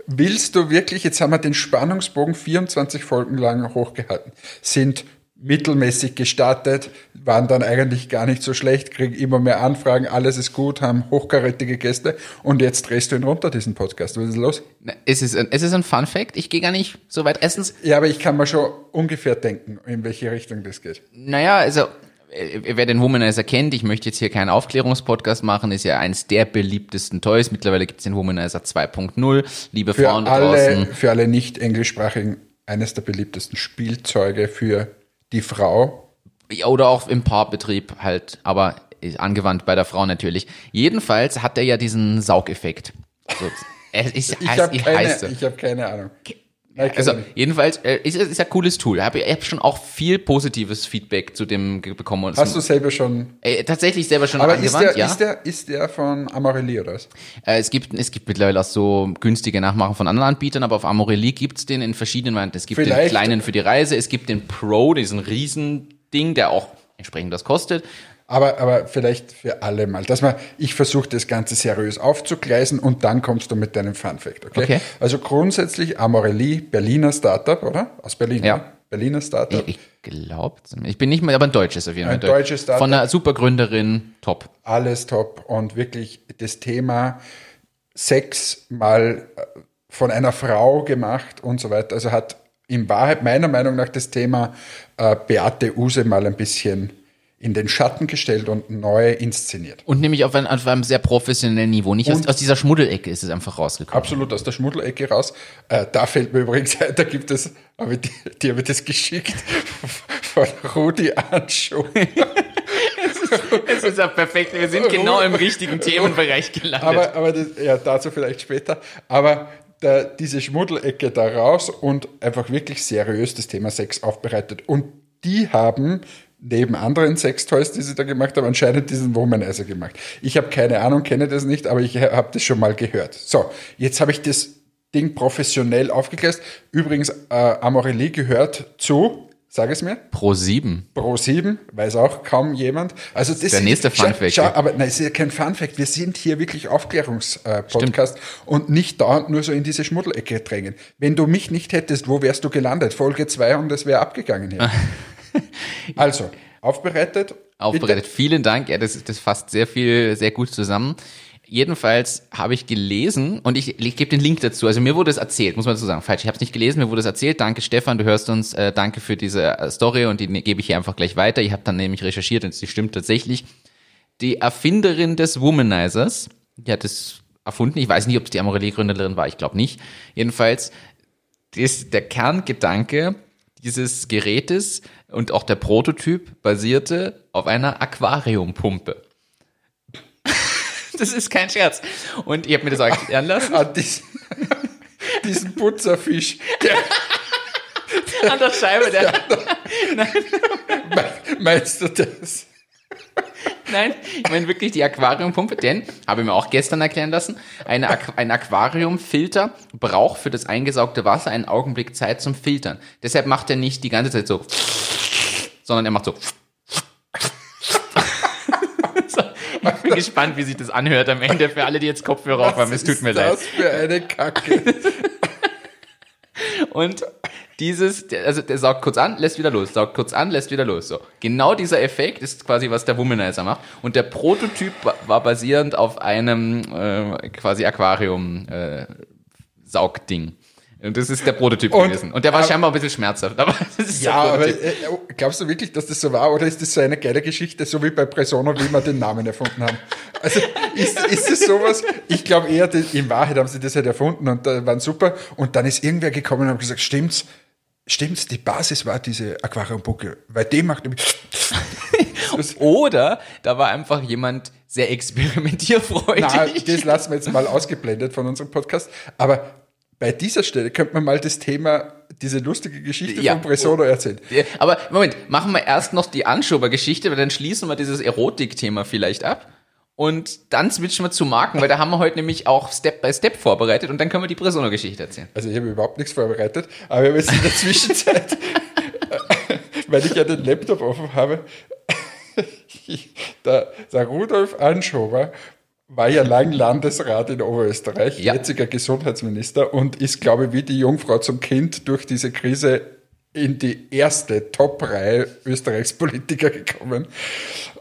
Willst du wirklich, jetzt haben wir den Spannungsbogen 24 Folgen lang hochgehalten, sind mittelmäßig gestartet, waren dann eigentlich gar nicht so schlecht, kriegen immer mehr Anfragen, alles ist gut, haben hochkarätige Gäste und jetzt drehst du ihn runter, diesen Podcast. Was ist los? Na, es, ist ein, es ist ein Fun Fact. Ich gehe gar nicht so weit. Erstens, Ja, aber ich kann mal schon ungefähr denken, in welche Richtung das geht. Naja, also äh, wer den Womanizer kennt, ich möchte jetzt hier keinen Aufklärungspodcast machen, ist ja eins der beliebtesten Toys. Mittlerweile gibt es den Womanizer 2.0. Liebe Für Frauen alle, draußen. für alle nicht englischsprachigen, eines der beliebtesten Spielzeuge für die Frau, Ja, Oder auch im Paarbetrieb halt, aber angewandt bei der Frau natürlich. Jedenfalls hat er ja diesen Saugeffekt. So, es ist, Ich habe keine, ich hab keine Ahnung. Also jedenfalls äh, ist, ist ein cooles Tool. Ich habe hab schon auch viel positives Feedback zu dem bekommen. Hast du selber schon. äh, tatsächlich selber schon Aber ist angewandt, der, ja. ist, der, ist der von Amarelli oder was? Äh, es gibt es gibt mittlerweile auch so günstige Nachmachen von anderen Anbietern, aber auf Amorelie gibt's den in verschiedenen Varianten. Es gibt den Vielleicht- kleinen für die Reise, es gibt den Pro, diesen Riesending, der auch entsprechend das kostet. Aber, aber vielleicht für alle mal. Dass man, ich versuche das Ganze seriös aufzugleisen und dann kommst du mit deinem Fun Fact, okay? Okay. Also grundsätzlich Amorelie, Berliner Startup, oder? Aus Berlin, Ja. oder? Berliner Startup. Ich glaube, ich bin nicht mehr, aber ein deutsches auf jeden Fall. Ein deutsches Startup. Von einer super Gründerin, top. alles top und wirklich das Thema Sex mal äh, von einer Frau gemacht und so weiter. Also hat in Wahrheit meiner Meinung nach das Thema äh, Beate Use mal ein bisschen in den Schatten gestellt und neu inszeniert. Und nämlich auf, ein, auf einem sehr professionellen Niveau. Nicht aus, aus dieser Schmuddelecke ist es einfach rausgekommen. Absolut aus der Schmuddelecke raus. Äh, da fällt mir übrigens ein, da gibt es, aber die, die habe ich das geschickt von Rudi Anschuh. Es ist ja perfekt. Wir sind genau im richtigen Themenbereich gelandet. Aber, aber das, ja, dazu vielleicht später. Aber da, diese Schmuddelecke da raus und einfach wirklich seriös das Thema Sex aufbereitet. Und die haben neben anderen Sextoys, die sie da gemacht haben, anscheinend diesen Womanizer gemacht. Ich habe keine Ahnung, kenne das nicht, aber ich habe das schon mal gehört. So, jetzt habe ich das Ding professionell aufgeklärt. Übrigens, äh, Amorelie gehört zu, sag es mir, Pro 7. Pro 7, weiß auch kaum jemand. Also das der nächste schau, Funfact, Schau, ja. aber nein, es ist ja kein Funfact. Wir sind hier wirklich Aufklärungspodcast und nicht dauernd nur so in diese Schmuddelecke drängen. Wenn du mich nicht hättest, wo wärst du gelandet? Folge 2 und es wäre abgegangen hier. also, aufbereitet. Aufbereitet. Vielen Dank. Ja, das, das fasst sehr viel, sehr gut zusammen. Jedenfalls habe ich gelesen und ich, ich gebe den Link dazu. Also mir wurde es erzählt, muss man dazu sagen. Falsch, ich habe es nicht gelesen, mir wurde es erzählt. Danke Stefan, du hörst uns. Äh, danke für diese äh, Story und die ne- gebe ich hier einfach gleich weiter. Ich habe dann nämlich recherchiert und sie stimmt tatsächlich. Die Erfinderin des Womanizers, die hat es erfunden. Ich weiß nicht, ob es die Amorelie-Gründerin war. Ich glaube nicht. Jedenfalls ist der Kerngedanke dieses Gerätes und auch der Prototyp basierte auf einer Aquariumpumpe. Das ist kein Scherz. Und ich habe mir das auch erklären lassen. An diesen, diesen Putzerfisch. Der, An der Scheibe. Der, meinst du das? Nein, ich meine wirklich die Aquariumpumpe, denn, habe ich mir auch gestern erklären lassen, eine, Aqu- ein Aquariumfilter braucht für das eingesaugte Wasser einen Augenblick Zeit zum Filtern. Deshalb macht er nicht die ganze Zeit so, sondern er macht so. Ich bin gespannt, wie sich das anhört am Ende für alle, die jetzt Kopfhörer aufhaben. Es tut mir ist leid. das für eine Kacke? Und dieses, also der saugt kurz an, lässt wieder los, saugt kurz an, lässt wieder los. So. Genau dieser Effekt ist quasi, was der Womanizer macht. Und der Prototyp wa- war basierend auf einem äh, quasi Aquarium-Saugding. Und das ist der Prototyp Und- gewesen. Und der war aber- scheinbar ein bisschen schmerzhaft. Aber das Ja, aber Prototyp. äh, glaubst du wirklich, dass das so war? Oder ist das so eine geile Geschichte, so wie bei Presono, wie wir den Namen erfunden haben? Also ist, ist es sowas? Ich glaube eher, in Wahrheit haben sie das halt erfunden und da waren super. Und dann ist irgendwer gekommen und hat gesagt, stimmt's? Stimmt's, die Basis war diese Aquariumbuckel, weil die macht nämlich Oder da war einfach jemand sehr experimentierfreudig. Na, das lassen wir jetzt mal ausgeblendet von unserem Podcast. Aber bei dieser Stelle könnte man mal das Thema, diese lustige Geschichte Ja. von Presono erzählen. Aber Moment, machen wir erst noch die Anschober-Geschichte, weil dann schließen wir dieses Erotik-Thema vielleicht ab. Und dann switchen wir zu Marken, weil da haben wir heute nämlich auch Step by Step vorbereitet und dann können wir die Presono-Geschichte erzählen. Also ich habe überhaupt nichts vorbereitet, aber habe jetzt in der Zwischenzeit, weil ich ja den Laptop offen habe, der, der Rudolf Anschober war ja lang Landesrat in Oberösterreich, Ja. jetziger Gesundheitsminister und ist, glaube ich, wie die Jungfrau zum Kind durch diese Krise in die erste Top-Reihe Österreichs Politiker gekommen.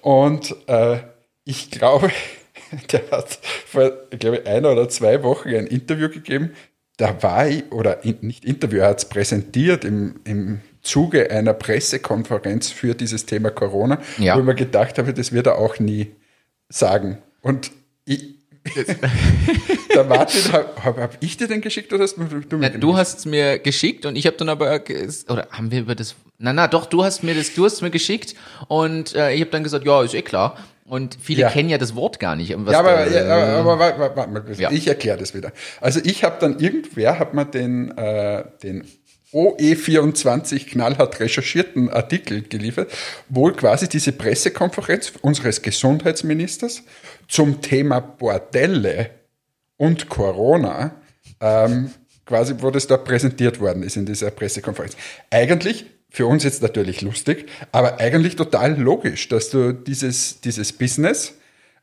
Und äh, ich glaube, der hat vor, ich glaube, einer oder zwei Wochen ein Interview gegeben. Da war ich, oder in, nicht Interview, er hat es präsentiert im, im Zuge einer Pressekonferenz für dieses Thema Corona, Ja. wo ich mir gedacht habe, das wird er auch nie sagen. Und ich, der Martin, habe hab, ich dir den geschickt oder hast du, du mir den du hast es mir geschickt und ich habe dann aber, oder haben wir über das, na na, doch, du hast mir das, du hast es mir geschickt und äh, ich habe dann gesagt, ja, ist eh klar. Und viele Ja. kennen ja das Wort gar nicht. Was Ja, aber, da, ja, äh, aber, warte, warte, warte mal, bitte. Ja. ich erkläre das wieder. Also ich habe dann, irgendwer hat mir den, äh, den OE24 knallhart recherchierten Artikel geliefert, wo quasi diese Pressekonferenz unseres Gesundheitsministers zum Thema Bordelle und Corona ähm, quasi, wo das dort präsentiert worden ist in dieser Pressekonferenz. Eigentlich für uns jetzt natürlich lustig, aber eigentlich total logisch, dass du dieses, dieses Business,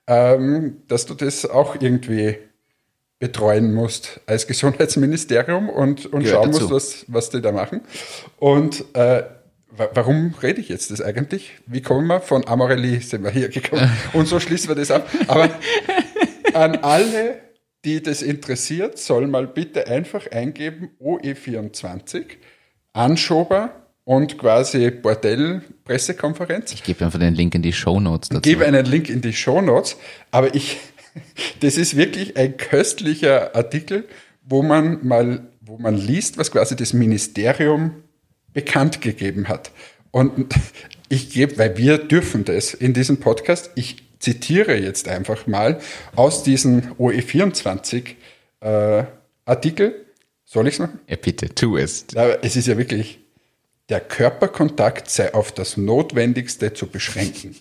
ähm, dass du das auch irgendwie betreuen musst als Gesundheitsministerium und, und Gehört schauen dazu. musst, was, was die da machen. Und äh, wa- warum rede ich jetzt das eigentlich? Wie kommen wir? Von Amorelie sind wir hier gekommen. Und so schließen wir das ab. Aber an alle, die das interessiert, soll mal bitte einfach eingeben OE24, Anschober und quasi Bordell-Pressekonferenz. Ich gebe einfach den Link in die Show Notes dazu. Gebe einen Link in die Show Notes, aber ich, das ist wirklich ein köstlicher Artikel, wo man mal, wo man liest, was quasi das Ministerium bekannt gegeben hat. Und ich gebe, weil wir dürfen das in diesem Podcast, ich zitiere jetzt einfach mal aus diesem OE24 äh, Artikel. Soll ich es machen? Ja, bitte, tu es. Ja, es ist ja wirklich, der Körperkontakt sei auf das Notwendigste zu beschränken.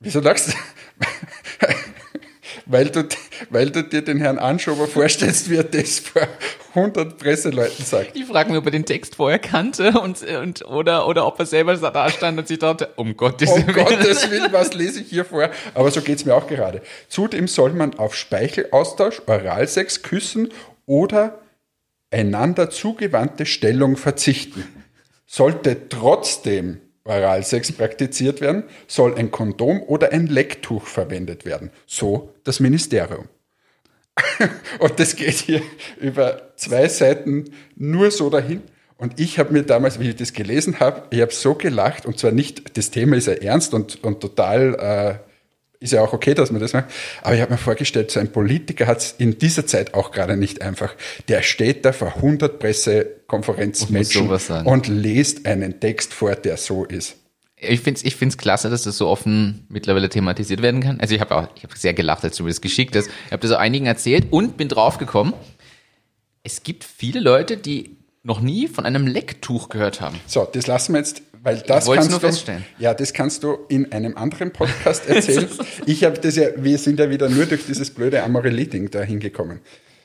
Wieso lachst du? weil, du, weil du dir den Herrn Anschober vorstellst, wie er das vor 100 Presseleuten sagt. Ich frage mich, ob er den Text vorher kannte und, und, oder, oder ob er selber da stand und sich dachte, um Gottes Um Willen. Gottes Willen, was lese ich hier vor? Aber so geht's mir auch gerade. Zudem soll man auf Speichelaustausch, Oralsex, Küssen oder einander zugewandte Stellung verzichten. Sollte trotzdem Oralsex praktiziert werden, soll ein Kondom oder ein Lecktuch verwendet werden. So das Ministerium. Und das geht hier über zwei Seiten nur so dahin. Und ich habe mir damals, wie ich das gelesen habe, ich habe so gelacht. Und zwar nicht, das Thema ist ja ernst und, und total, äh, ist ja auch okay, dass man das macht. Aber ich habe mir vorgestellt, so ein Politiker hat es in dieser Zeit auch gerade nicht einfach. Der steht da vor 100 Pressekonferenzmenschen und liest einen Text vor, der so ist. Ich finde es ich find's klasse, dass das so offen mittlerweile thematisiert werden kann. Also ich habe auch, ich habe sehr gelacht, als du mir das geschickt hast. Ich habe das auch einigen erzählt und bin draufgekommen. Es gibt viele Leute, die noch nie von einem Lecktuch gehört haben. So, das lassen wir jetzt, weil das es kannst nur du, feststellen. ja, das kannst du in einem anderen Podcast erzählen. ich habe das ja, wir sind ja wieder nur durch dieses blöde Amorelie-Ding da hingekommen.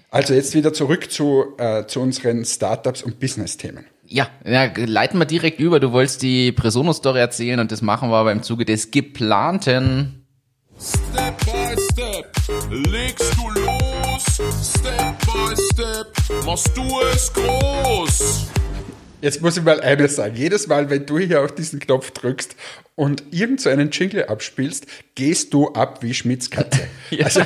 Also jetzt wieder zurück zu, äh, zu unseren Startups und Business-Themen. Ja, ja, leiten wir direkt über. Du wolltest die Presono-Story erzählen und das machen wir aber im Zuge des geplanten Step by step legst du los. Step by step machst du es groß. Jetzt muss ich mal eines sagen. Jedes Mal, wenn du hier auf diesen Knopf drückst und irgend so einen Jingle abspielst, gehst du ab wie Schmitz Katze. Also,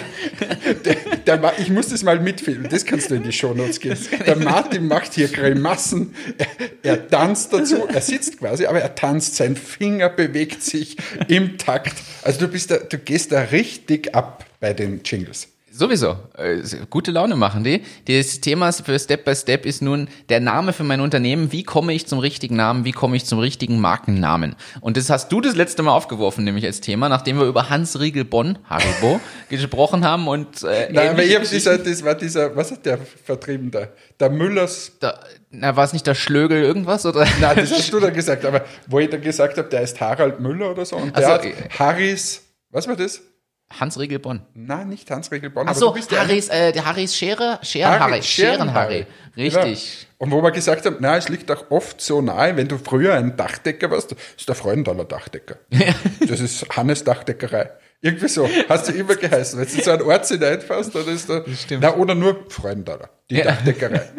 der, der, ich muss das mal mitfilmen. Das kannst du in die Shownotes geben. Der Martin macht hier Grimassen. Er, er tanzt dazu. Er sitzt quasi, aber er tanzt. Sein Finger bewegt sich im Takt. Also du bist da, du gehst da richtig ab bei den Jingles. Sowieso. Äh, gute Laune machen die. Das Thema für Step by Step ist nun der Name für mein Unternehmen. Wie komme ich zum richtigen Namen? Wie komme ich zum richtigen Markennamen? Und das hast du das letzte Mal aufgeworfen, nämlich als Thema, nachdem wir über Hans Riegel Bonn, Haribo, gesprochen haben und äh, Nein, aber ich hab dieser, das war dieser, was hat der vertrieben da? Der Müllers da, na, war es nicht der Schlögel irgendwas oder? Nein, das hast du da gesagt, aber wo ich da gesagt habe, der ist Harald Müller oder so und der Also, hat äh, Harris, was war das? Hans Riegel Bonn. Nein, nicht Hans Regel Bonn, Ach aber so, du bist der Harrys, äh, der Harrys Schere, Scherenharry, Scherenharry. Richtig. Genau. Und wo wir gesagt haben, na, es liegt auch oft so nahe, wenn du früher ein Dachdecker warst, das ist der Freundaler Dachdecker. das ist Hannes Dachdeckerei. Irgendwie so, hast du immer geheißen. Wenn du so einen Ort hineinfährst, dann ist da, na, oder nur Freundaler, die Dachdeckerei.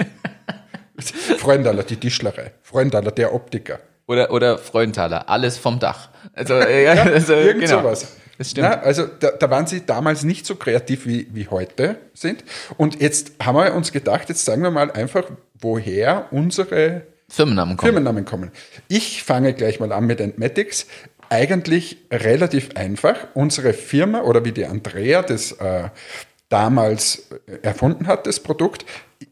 Freundaler, die Tischlerei. Freundaler, der Optiker. Oder, oder Freudenthaler, alles vom Dach. Also, äh, ja, also Irgend genau. sowas. Das stimmt. Na, also da, da waren sie damals nicht so kreativ wie, wie heute sind. Und jetzt haben wir uns gedacht, jetzt sagen wir mal einfach, woher unsere Firmennamen kommen. Firmennamen kommen. Ich fange gleich mal an mit Entmatics. Eigentlich relativ einfach. Unsere Firma oder wie die Andrea das äh, damals erfunden hat, das Produkt,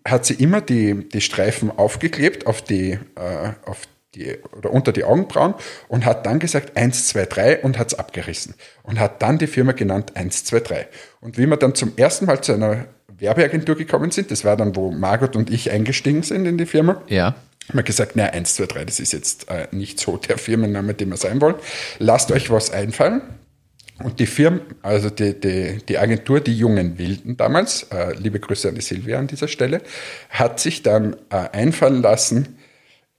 hat sie immer die, die Streifen aufgeklebt auf die, äh, auf die oder unter die Augenbrauen und hat dann gesagt 1, 2, 3 und hat es abgerissen. Und hat dann die Firma genannt 1, 2, 3. Und wie wir dann zum ersten Mal zu einer Werbeagentur gekommen sind, das war dann, wo Margot und ich eingestiegen sind in die Firma, Ja. haben wir gesagt, na, 1, 2, 3, das ist jetzt äh, nicht so der Firmenname, den wir sein wollen. Lasst euch was einfallen. Und die Firma, also die, die, die Agentur, die jungen Wilden damals, äh, liebe Grüße an die Silvia an dieser Stelle, hat sich dann äh, einfallen lassen,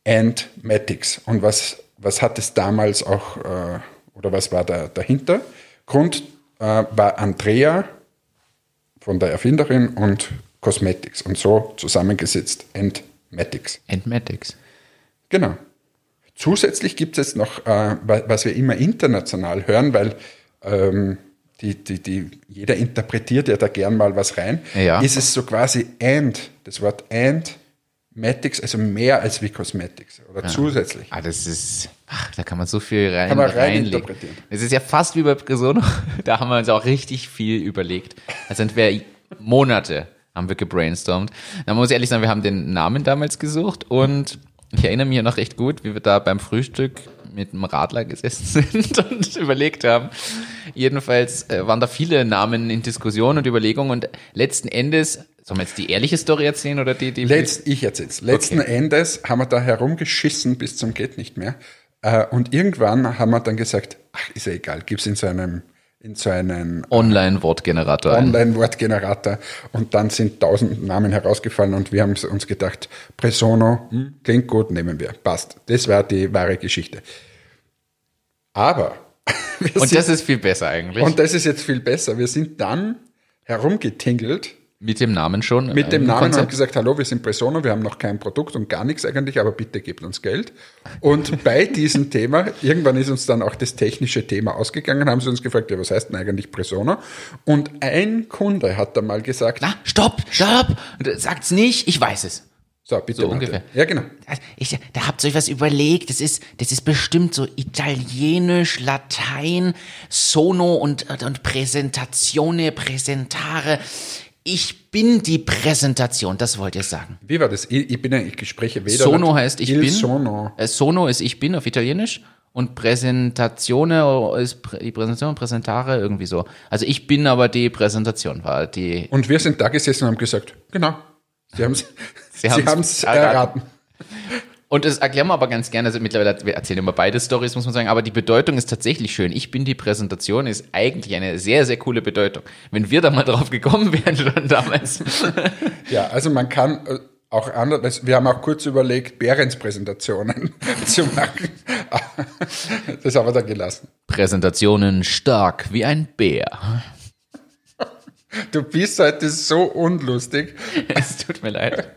Antmatics. Und was, was hat es damals auch, äh, oder was war da dahinter? Grund äh, war Andrea von der Erfinderin und Cosmetics und so zusammengesetzt Antmatics. Entmatics. Genau. Zusätzlich gibt es jetzt noch, äh, wa- was wir immer international hören, weil ähm, die, die, die, jeder interpretiert ja da gern mal was rein, Ja. ist es so quasi and, das Wort and, Matics, also mehr als wie Cosmetics oder zusätzlich. Ah, das ist, ach, da kann man so viel rein, Kann man rein reinlegen. interpretieren. Das ist ja fast wie bei Presono. Da haben wir uns auch richtig viel überlegt. Da sind wir Monate haben wir gebrainstormt. Da muss ich ehrlich sagen, wir haben den Namen damals gesucht und ich erinnere mich noch recht gut, wie wir da beim Frühstück mit dem Radler gesessen sind und überlegt haben. Jedenfalls äh, waren da viele Namen in Diskussion und Überlegung und letzten Endes, sollen wir jetzt die ehrliche Story erzählen oder die, die Letzt, ich erzähl's. Letzten Endes haben wir da herumgeschissen bis zum geht nicht mehr. Äh, Und irgendwann haben wir dann gesagt, ach, ist ja egal, gib's in so einem, in so einen Online-Wortgenerator ein. Online-Wortgenerator und dann sind tausend Namen herausgefallen und wir haben uns gedacht, Presono, hm, klingt gut, nehmen wir, passt. Das war die wahre Geschichte. Aber, Und sind, das ist viel besser eigentlich. und das ist jetzt viel besser, wir sind dann herumgetingelt mit dem Namen schon. mit dem Namen und haben Konzept. gesagt, hallo, wir sind Presono, wir haben noch kein Produkt und gar nichts eigentlich, aber bitte gebt uns Geld. Und bei diesem Thema, irgendwann ist uns dann auch das technische Thema ausgegangen, haben sie uns gefragt, ja, was heißt denn eigentlich Presono? Und ein Kunde hat dann mal gesagt, Na, stopp, stopp! Sagt's nicht, ich weiß es. so, bitte. So ungefähr. Ja, genau. Ich, da habt ihr euch was überlegt. Das ist, das ist bestimmt so Italienisch, Latein, Sono und, und Präsentatione, Präsentare. Ich bin die Präsentation, das wollt ihr sagen. Wie war das? Ich, ich bin ja, ich spreche weder. Sono heißt ich Il bin. Sono. Äh, Sono ist ich bin auf Italienisch und Präsentatione ist die Präsentation, Präsentare irgendwie so. Also ich bin aber die Präsentation war die. Und wir sind da gesessen und haben gesagt, genau. Sie haben es Sie Sie haben's erraten. erraten. Und das erklären wir aber ganz gerne, also mittlerweile, wir erzählen immer beide Stories, muss man sagen, aber die Bedeutung ist tatsächlich schön. Ich bin die Präsentation ist eigentlich eine sehr, sehr coole Bedeutung. Wenn wir da mal drauf gekommen wären schon damals. Ja, also man kann äh, auch anders, wir haben auch kurz überlegt, Behrens-Präsentationen zu machen. Das haben wir dann gelassen. Präsentationen stark wie ein Bär. Du bist heute so unlustig. Es tut mir leid.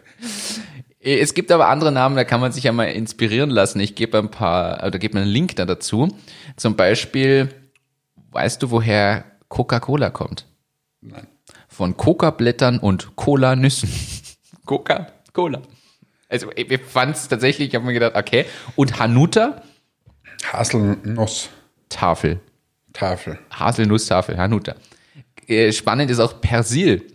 Es gibt aber andere Namen, da kann man sich ja mal inspirieren lassen. Ich gebe ein paar, oder gebe mir einen Link da dazu. Zum Beispiel, weißt du, woher Coca-Cola kommt? Nein. Von Coca-Blättern und Cola-Nüssen. Coca-Cola. Also ich fand es tatsächlich, ich habe mir gedacht, okay. Und Hanuta, Haselnuss, Tafel. Tafel. Haselnusstafel, Hanuta. Äh, Spannend ist auch Persil.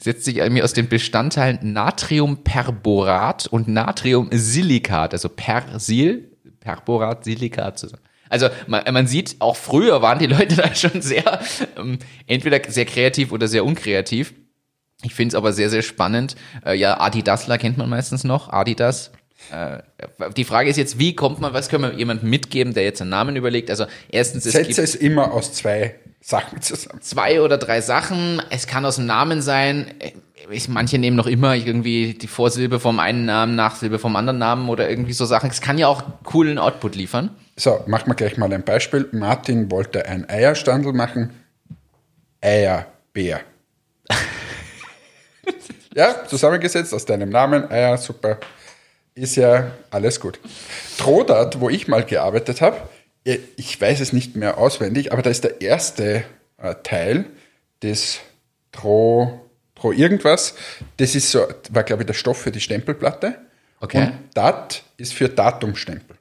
Setzt sich irgendwie aus den Bestandteilen Natriumperborat und Natriumsilikat, also Persil, Perborat, Silikat zusammen. Also man, man sieht, auch früher waren die Leute da schon sehr, ähm, entweder sehr kreativ oder sehr unkreativ. Ich finde es aber sehr, sehr spannend. Äh, ja, Adidasler kennt man meistens noch, Adidas. Äh, die Frage ist jetzt, wie kommt man, was können wir jemandem mitgeben, der jetzt einen Namen überlegt? Also erstens, es Setze es immer aus zwei Sachen zusammen. zwei oder drei Sachen. Es kann aus dem Namen sein. Ich, manche nehmen noch immer irgendwie die Vorsilbe vom einen Namen, Nachsilbe vom anderen Namen oder irgendwie so Sachen. Es kann ja auch coolen Output liefern. So, machen wir gleich mal ein Beispiel. Martin wollte ein Eierstandel machen. Eierbär. ja, zusammengesetzt aus deinem Namen. Eier, super. Ist ja alles gut. Trodat, wo ich mal gearbeitet habe, ich weiß es nicht mehr auswendig, aber da ist der erste äh, Teil des Tro, Tro irgendwas. Das ist so, war glaube ich der Stoff für die Stempelplatte. Okay. Und Dat ist für Datumstempel.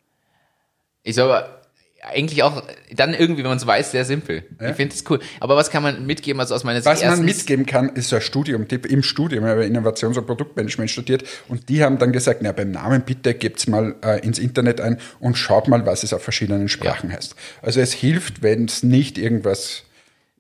Ist aber eigentlich auch dann irgendwie, wenn man es weiß, sehr simpel. Ich finde es cool. Aber was kann man mitgeben, also aus meiner Sicht? Was man mitgeben kann, ist ein Studium-Tipp. Im Studium habe ich Innovations- und Produktmanagement studiert und die haben dann gesagt, na, beim Namen bitte gebt's mal äh, ins Internet ein und schaut mal, was es auf verschiedenen Sprachen heißt. Also es hilft, wenn es nicht irgendwas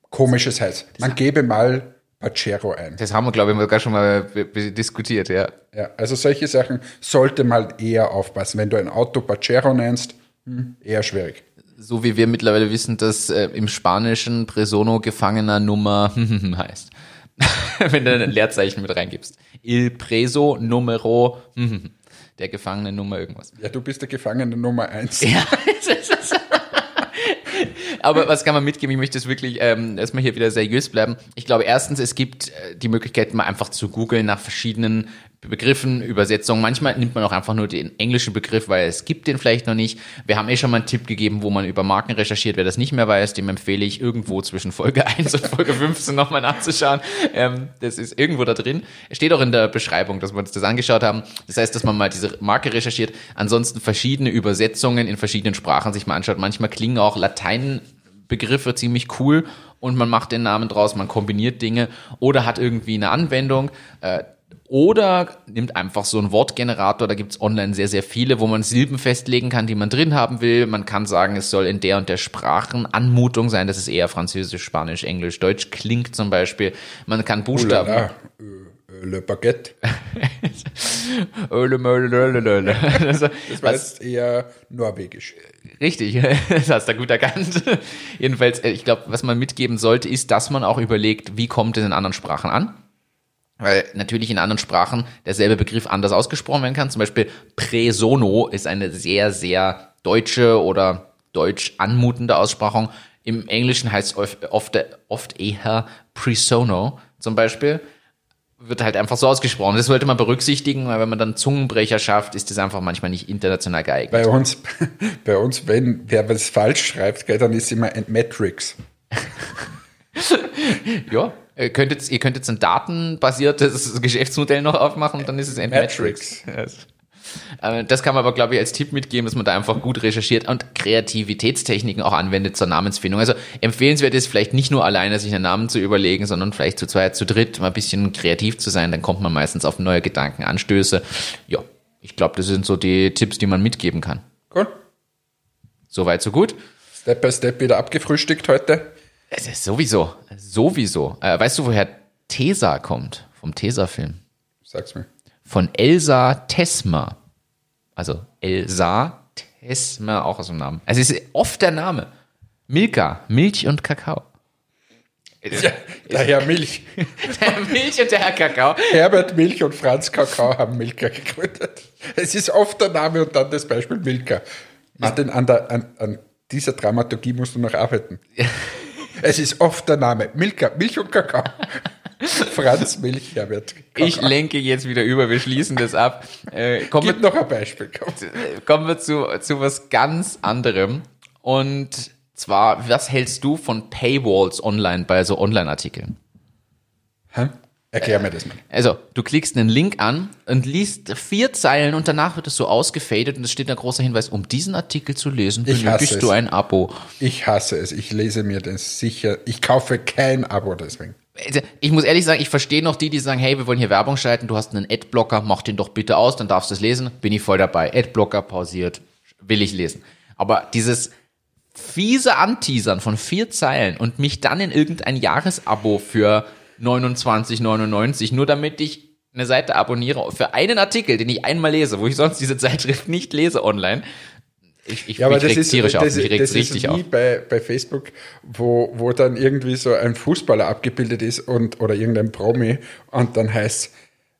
Komisches heißt. Man gebe mal Pacero ein. Das haben wir, glaube ich, sogar schon mal diskutiert, ja. Ja, also solche Sachen sollte mal eher aufpassen. Wenn du ein Auto Pacero nennst, hm, eher schwierig. So wie wir mittlerweile wissen, dass äh, im Spanischen Presono Gefangener Nummer heißt. Wenn du ein Leerzeichen mit reingibst. Il preso numero der Gefangene Nummer irgendwas. Ja, du bist der Gefangene Nummer eins. Ja, Aber was kann man mitgeben? Ich möchte es wirklich ähm, erstmal hier wieder seriös bleiben. Ich glaube, erstens, es gibt äh, die Möglichkeit, mal einfach zu googeln nach verschiedenen Begriffen, Übersetzungen. Manchmal nimmt man auch einfach nur den englischen Begriff, weil es gibt den vielleicht noch nicht. Wir haben eh schon mal einen Tipp gegeben, wo man über Marken recherchiert. Wer das nicht mehr weiß, dem empfehle ich irgendwo zwischen Folge 1 und Folge 15 nochmal nachzuschauen. Ähm, das ist irgendwo da drin. Steht auch in der Beschreibung, dass wir uns das angeschaut haben. Das heißt, dass man mal diese Marke recherchiert. Ansonsten verschiedene Übersetzungen in verschiedenen Sprachen sich mal anschaut. Manchmal klingen auch Lateinbegriffe ziemlich cool und man macht den Namen draus, man kombiniert Dinge oder hat irgendwie eine Anwendung. Äh, Oder nimmt einfach so einen Wortgenerator, da gibt's online sehr, sehr viele, wo man Silben festlegen kann, die man drin haben will. Man kann sagen, es soll in der und der Sprachenanmutung sein, dass es eher Französisch, Spanisch, Englisch, Deutsch klingt zum Beispiel. Man kann Buchstaben. Äh, äh, Le Baguette. Öle, möle, löle, löle. Das war jetzt eher norwegisch. Richtig, das hast du gut erkannt. Jedenfalls, äh, ich glaube, was man mitgeben sollte, ist, dass man auch überlegt, wie kommt es in anderen Sprachen an? Weil natürlich in anderen Sprachen derselbe Begriff anders ausgesprochen werden kann. Zum Beispiel Presono ist eine sehr, sehr deutsche oder deutsch anmutende Aussprachung. Im Englischen heißt es oft, oft, oft eher Presono zum Beispiel. Wird halt einfach so ausgesprochen. Das sollte man berücksichtigen, weil wenn man dann Zungenbrecher schafft, ist das einfach manchmal nicht international geeignet. Bei uns, bei uns, wenn wer was falsch schreibt, gell, dann ist immer Matrix. Ja, ihr könnt jetzt, ihr könnt jetzt ein datenbasiertes Geschäftsmodell noch aufmachen, dann ist es Matrix. Matrix. Äh, Das kann man aber, glaube ich, als Tipp mitgeben, dass man da einfach gut recherchiert und Kreativitätstechniken auch anwendet zur Namensfindung. Also empfehlenswert ist vielleicht nicht nur alleine sich einen Namen zu überlegen, sondern vielleicht zu zweit, zu dritt mal ein bisschen kreativ zu sein, dann kommt man meistens auf neue Gedanken, Anstöße. Ja, ich glaube, das sind so die Tipps, die man mitgeben kann. Gut. Soweit, so gut. Step by Step wieder abgefrühstückt heute. Es ist sowieso, sowieso. Äh, weißt du, woher Tesa kommt? Vom Tesa-Film. Sag's mir. Von Elsa Tesma. Also Elsa Tesma, auch aus dem Namen. Also es ist oft der Name. Milka, Milch und Kakao. Ja, daher Milch. Der Milch und der Herr Kakao. Herbert Milch und Franz Kakao haben Milka gegründet. Es ist oft der Name und dann das Beispiel Milka. Martin, an, der, an, an dieser Dramaturgie musst du noch arbeiten. Es ist oft der Name Milka, Milch und Kakao. Franz Milch, Herbert Kakao. Ich lenke jetzt wieder über, wir schließen das ab. Äh, kommen, Gib noch ein Beispiel. Komm. wir, kommen wir zu, zu was ganz anderem. Und zwar, was hältst du von Paywalls online bei so Online-Artikeln? Hä? Erklär mir das mal. Also, du klickst einen Link an und liest vier Zeilen und danach wird es so ausgefadet und es steht ein großer Hinweis, um diesen Artikel zu lesen, benötigst du ein Abo. Ich hasse es. Ich lese mir das sicher. Ich kaufe kein Abo deswegen. Also, Ich muss ehrlich sagen, ich verstehe noch die, die sagen, hey, wir wollen hier Werbung schalten, du hast einen Adblocker, mach den doch bitte aus, dann darfst du es lesen, bin ich voll dabei. Adblocker pausiert, will ich lesen. Aber dieses fiese Anteasern von vier Zeilen und mich dann in irgendein Jahresabo für 29,99, nur damit ich eine Seite abonniere für einen Artikel, den ich einmal lese, wo ich sonst diese Zeitschrift nicht lese online. Ich, ich, Ja, aber das ist, tierisch das, auf, mich regt's das ist richtig wie auf. bei, bei Facebook, wo, wo dann irgendwie so ein Fußballer abgebildet ist und, oder irgendein Promi und dann heißt,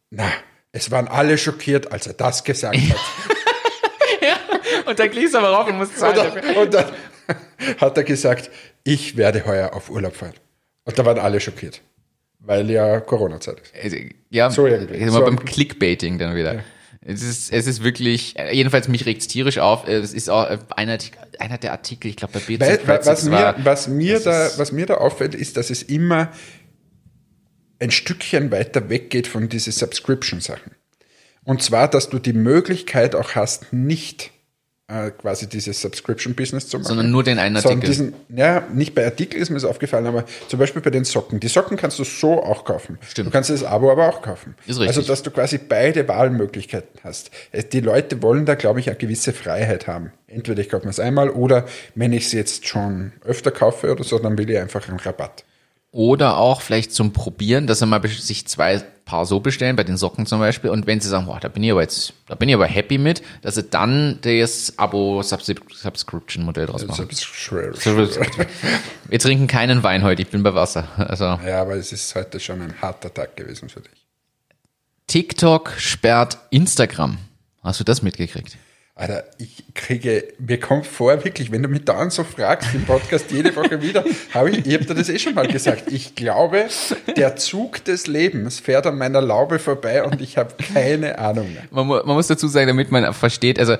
na, es waren alle schockiert, als er das gesagt hat. Und dann klickst du aber rauf und musst zahlen. Und dann, und dann hat er gesagt, ich werde heuer auf Urlaub fahren. Und da waren alle schockiert, weil ja Corona-Zeit ist. Also, ja, So irgendwie. Immer So beim Clickbaiting dann wieder. Es ist, es ist wirklich, jedenfalls mich regt's tierisch auf. Es ist auch einer, einer der Artikel, ich glaube bei BZ Weil, wa- was, mir, war, was, mir da, was mir da auffällt, ist, dass es immer ein Stückchen weiter weggeht von diesen Subscription-Sachen. Und zwar, dass du die Möglichkeit auch hast, nicht äh, quasi dieses Subscription-Business zu machen. Sondern nur den einen Artikel. Diesen, ja, nicht bei Artikeln ist mir das aufgefallen, aber zum Beispiel bei den Socken. Die Socken kannst du so auch kaufen. Stimmt. Du kannst das Abo aber auch kaufen. Ist richtig. Also, dass du quasi beide Wahlmöglichkeiten hast. Die Leute wollen da, glaube ich, eine gewisse Freiheit haben. Entweder ich kaufe mir es einmal oder wenn ich es jetzt schon öfter kaufe oder so, dann will ich einfach einen Rabatt. Oder auch vielleicht zum Probieren, dass er mal sich zwei Paar so bestellen, bei den Socken zum Beispiel. Und wenn sie sagen, boah, da bin ich aber jetzt, da bin ich aber happy mit, dass sie dann das Abo-Subscription-Modell draus machen. Wir trinken keinen Wein heute, ich bin bei Wasser. Also Ja, aber es ist heute schon ein harter Tag gewesen für dich. TikTok sperrt Instagram. Hast du das mitgekriegt? Alter, ich kriege, mir kommt vor, wirklich, wenn du mich da so fragst im Podcast jede Woche wieder, habe ich, ich habe dir das eh schon mal gesagt. Ich glaube, der Zug des Lebens fährt an meiner Laube vorbei und ich habe keine Ahnung mehr. Man, man muss dazu sagen, damit man versteht, also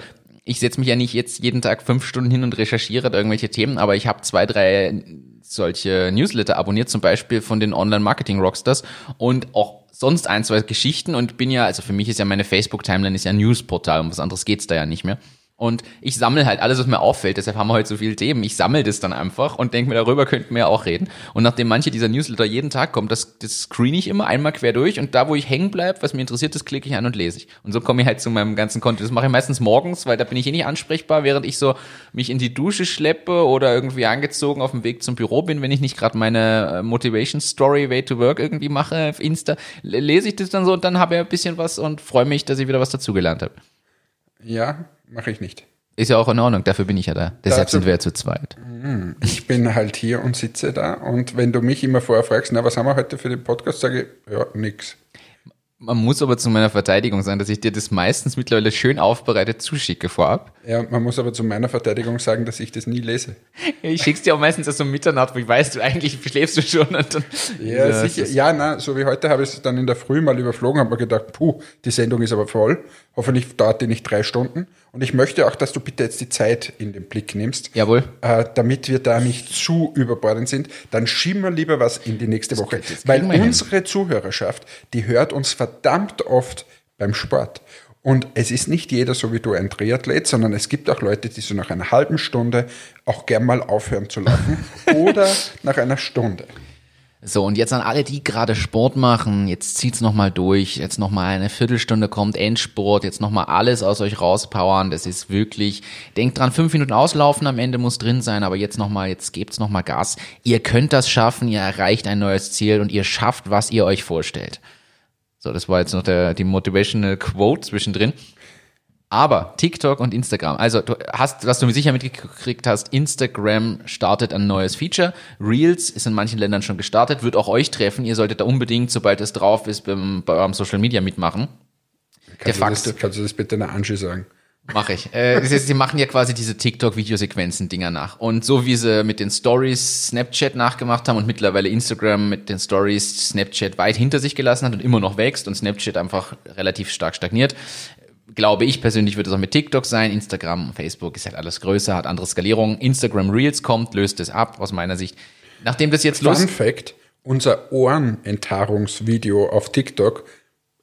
ich setze mich ja nicht jetzt jeden Tag fünf Stunden hin und recherchiere da irgendwelche Themen, aber ich habe zwei, drei solche Newsletter abonniert, zum Beispiel von den Online-Marketing-Rockstars und auch sonst ein, zwei Geschichten und bin ja, also für mich ist ja meine Facebook-Timeline ist ja ein Newsportal, um was anderes geht's da ja nicht mehr. Und ich sammle halt alles, was mir auffällt. Deshalb haben wir heute so viele Themen. Ich sammle das dann einfach und denke mir, darüber könnten wir ja auch reden. Und nachdem manche dieser Newsletter jeden Tag kommen, das, das screen ich immer einmal quer durch und da, wo ich hängen bleibe, was mir interessiert, das klicke ich an und lese ich. Und so komme ich halt zu meinem ganzen Content. Das mache ich meistens morgens, weil da bin ich eh nicht ansprechbar, während ich so mich in die Dusche schleppe oder irgendwie angezogen auf dem Weg zum Büro bin, wenn ich nicht gerade meine äh, Motivation Story Way to Work irgendwie mache auf Insta, lese ich das dann so und dann habe ich ein bisschen was und freue mich, dass ich wieder was dazugelernt habe. Ja, mache ich nicht. Ist ja auch in Ordnung, dafür bin ich ja da. Deshalb Dazu- sind wir ja zu zweit. Ich bin halt hier und sitze da und wenn du mich immer vorher fragst, na, was haben wir heute für den Podcast, sage ich, ja, nix. Man muss aber zu meiner Verteidigung sagen, dass ich dir das meistens mittlerweile schön aufbereitet zuschicke vorab. Ja, man muss aber zu meiner Verteidigung sagen, dass ich das nie lese. Ich schick's dir auch meistens erst um Mitternacht, wo ich weiß, du eigentlich schläfst du schon und dann. Ja, das sicher. Ja, na, so wie heute habe ich es dann in der Früh mal überflogen, habe mir gedacht, puh, die Sendung ist aber voll. Hoffentlich dauert die nicht drei Stunden. Und ich möchte auch, dass du bitte jetzt die Zeit in den Blick nimmst. Jawohl. Äh, damit wir da nicht zu überbordend sind, dann schieben wir lieber was in die nächste Woche. das Weil kriegen wir hin. unsere Zuhörerschaft, die hört uns verdammt oft beim Sport. Und es ist nicht jeder so wie du ein Triathlet, sondern es gibt auch Leute, die so nach einer halben Stunde auch gern mal aufhören zu laufen oder nach einer Stunde. So, und jetzt an alle, die gerade Sport machen, jetzt zieht's nochmal durch, jetzt nochmal eine Viertelstunde kommt Endsport, jetzt nochmal alles aus euch rauspowern, das ist wirklich, denkt dran, fünf Minuten auslaufen am Ende muss drin sein, aber jetzt nochmal, jetzt gebt's nochmal Gas. Ihr könnt das schaffen, ihr erreicht ein neues Ziel und ihr schafft, was ihr euch vorstellt. So, das war jetzt noch der, die Motivational Quote zwischendrin. Aber TikTok und Instagram, also du hast, was du sicher mitgekriegt hast, Instagram startet ein neues Feature. Reels ist in manchen Ländern schon gestartet, wird auch euch treffen. Ihr solltet da unbedingt, sobald es drauf ist, beim, bei eurem Social Media mitmachen. Kannst, du das, kannst du das bitte einer Angie sagen? Mache ich. Äh, sie machen ja quasi diese TikTok-Videosequenzen-Dinger nach. Und so wie sie mit den Stories Snapchat nachgemacht haben und mittlerweile Instagram mit den Stories Snapchat weit hinter sich gelassen hat und immer noch wächst und Snapchat einfach relativ stark stagniert, glaube ich persönlich wird es auch mit TikTok sein. Instagram, Facebook ist halt alles größer, hat andere Skalierung. Instagram Reels kommt, löst es ab, aus meiner Sicht. Nachdem das jetzt los Fun Fact, unser Ohrenenthaarungsvideo auf TikTok,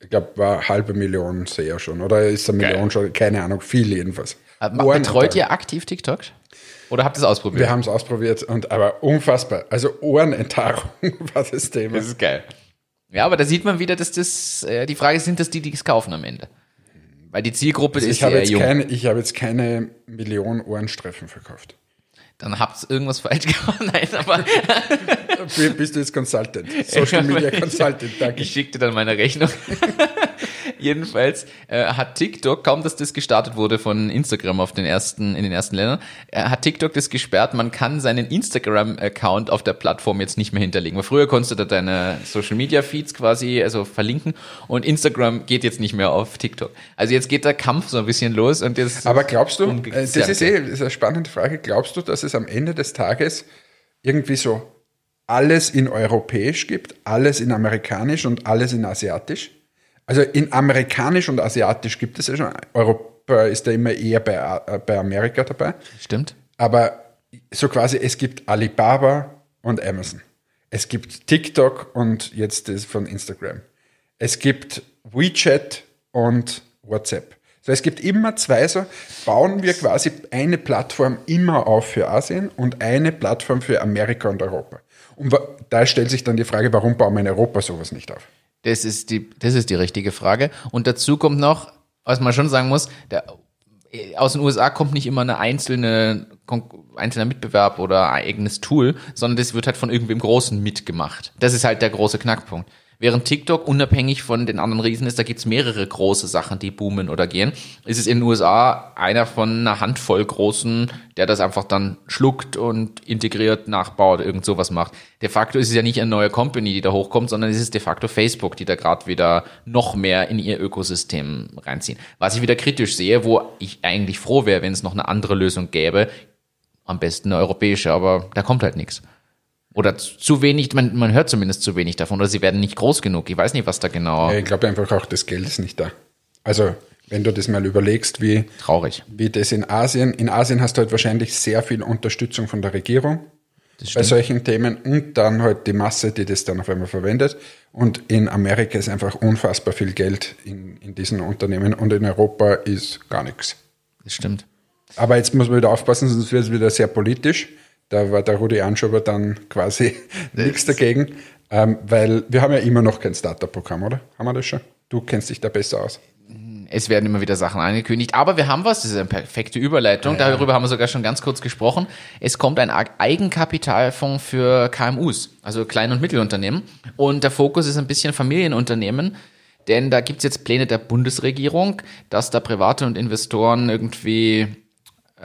ich glaube, war halbe Million Seher schon. Oder ist eine Million schon? Keine Ahnung, viel jedenfalls. Äh, betreut ihr aktiv TikTok? Oder habt ihr es ausprobiert? Wir haben es ausprobiert, und, aber unfassbar. Also Ohrenenthaarung war das Thema. Das ist geil. Ja, aber da sieht man wieder, dass das, äh, die Frage ist, sind das die, die es kaufen am Ende? Weil die Zielgruppe ist Also ich habe sehr jetzt, jung. keine, ich habe jetzt keine Million Ohrenstreifen verkauft. Dann habt ihr irgendwas falsch gemacht. Nein, aber Bist du jetzt Consultant? Social Media Consultant, danke. ich schicke dir dann meine Rechnung. Jedenfalls äh, hat TikTok, kaum dass das gestartet wurde von Instagram auf den ersten, in den ersten Ländern, äh, hat TikTok das gesperrt. Man kann seinen Instagram-Account auf der Plattform jetzt nicht mehr hinterlegen. Weil früher konntest du da deine Social-Media-Feeds quasi also verlinken und Instagram geht jetzt nicht mehr auf TikTok. Also jetzt geht der Kampf so ein bisschen los und jetzt Aber glaubst du, äh, das ist eh das ist eine spannende Frage, glaubst du, dass es am Ende des Tages irgendwie so alles in europäisch gibt, alles in amerikanisch und alles in asiatisch? Also in amerikanisch und asiatisch gibt es ja schon. Europa ist da immer eher bei, äh, bei Amerika dabei. Stimmt. Aber so quasi, es gibt Alibaba und Amazon. Es gibt TikTok und jetzt das von Instagram. Es gibt WeChat und WhatsApp. So, es gibt immer zwei so, bauen wir quasi eine Plattform immer auf für Asien und eine Plattform für Amerika und Europa. Und da stellt sich dann die Frage, warum bauen wir in Europa sowas nicht auf? Das ist die, das ist die richtige Frage. Und dazu kommt noch, was man schon sagen muss, der, aus den USA kommt nicht immer eine einzelne, einzelner Mitbewerb oder eigenes Tool, sondern das wird halt von irgendwem Großen mitgemacht. Das ist halt der große Knackpunkt. Während TikTok unabhängig von den anderen Riesen ist, da gibt's mehrere große Sachen, die boomen oder gehen, ist es in den USA einer von einer Handvoll großen, der das einfach dann schluckt und integriert, nachbaut, irgend sowas macht. De facto ist es ja nicht eine neue Company, die da hochkommt, sondern es ist de facto Facebook, die da gerade wieder noch mehr in ihr Ökosystem reinziehen. Was ich wieder kritisch sehe, wo ich eigentlich froh wäre, wenn es noch eine andere Lösung gäbe, am besten eine europäische, aber da kommt halt nichts. Oder zu- wenig, man, man hört zumindest zu wenig davon, oder sie werden nicht groß genug. Ich weiß nicht, was da genau Ich glaube einfach auch, das Geld ist nicht da. Also, wenn du das mal überlegst, wie, traurig. wie das in Asien, in Asien hast du halt wahrscheinlich sehr viel Unterstützung von der Regierung bei solchen Themen und dann halt die Masse, die das dann auf einmal verwendet. Und in Amerika ist einfach unfassbar viel Geld in, in diesen Unternehmen und in Europa ist gar nichts. Das stimmt. Aber jetzt muss man wieder aufpassen, sonst wird es wieder sehr politisch. Da war der Rudi Anschober dann quasi nichts dagegen, ähm, weil wir haben ja immer noch kein Startup-Programm, oder? Haben wir das schon? Du kennst dich da besser aus. Es werden immer wieder Sachen angekündigt, aber wir haben was, das ist eine perfekte Überleitung, darüber haben wir sogar schon ganz kurz gesprochen. Es kommt ein Eigenkapitalfonds für KMUs, also Klein- und Mittelunternehmen. Und der Fokus ist ein bisschen Familienunternehmen, denn da gibt's jetzt Pläne der Bundesregierung, dass da private und Investoren irgendwie,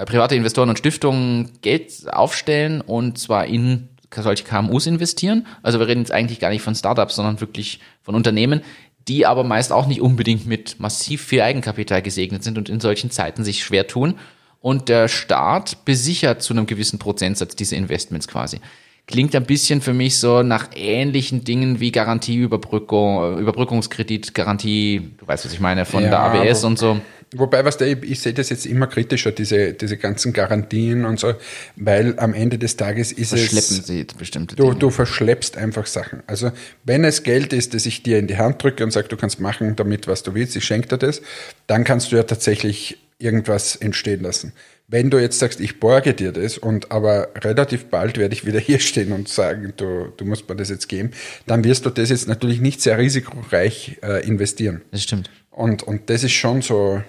private Investoren und Stiftungen Geld aufstellen und zwar in solche KMUs investieren. Also wir reden jetzt eigentlich gar nicht von Startups, sondern wirklich von Unternehmen, die aber meist auch nicht unbedingt mit massiv viel Eigenkapital gesegnet sind und in solchen Zeiten sich schwer tun. Und der Staat besichert zu einem gewissen Prozentsatz diese Investments quasi. Klingt ein bisschen für mich so nach ähnlichen Dingen wie Garantieüberbrückung, Überbrückungskredit, Garantie, du weißt, was ich meine, von Ja, der ABS und so. Wobei, was der, ich, ich sehe das jetzt immer kritischer, diese, diese ganzen Garantien und so, weil am Ende des Tages ist Schleppen es. sie bestimmte Du, Dinge. du verschleppst einfach Sachen. Also wenn es Geld ist, das ich dir in die Hand drücke und sage, du kannst machen damit, was du willst, ich schenke dir das, dann kannst du ja tatsächlich irgendwas entstehen lassen. Wenn du jetzt sagst, ich borge dir das und aber relativ bald werde ich wieder hier stehen und sagen, du, du musst mir das jetzt geben, dann wirst du das jetzt natürlich nicht sehr risikoreich äh, investieren. Das stimmt. Und, und das ist schon so,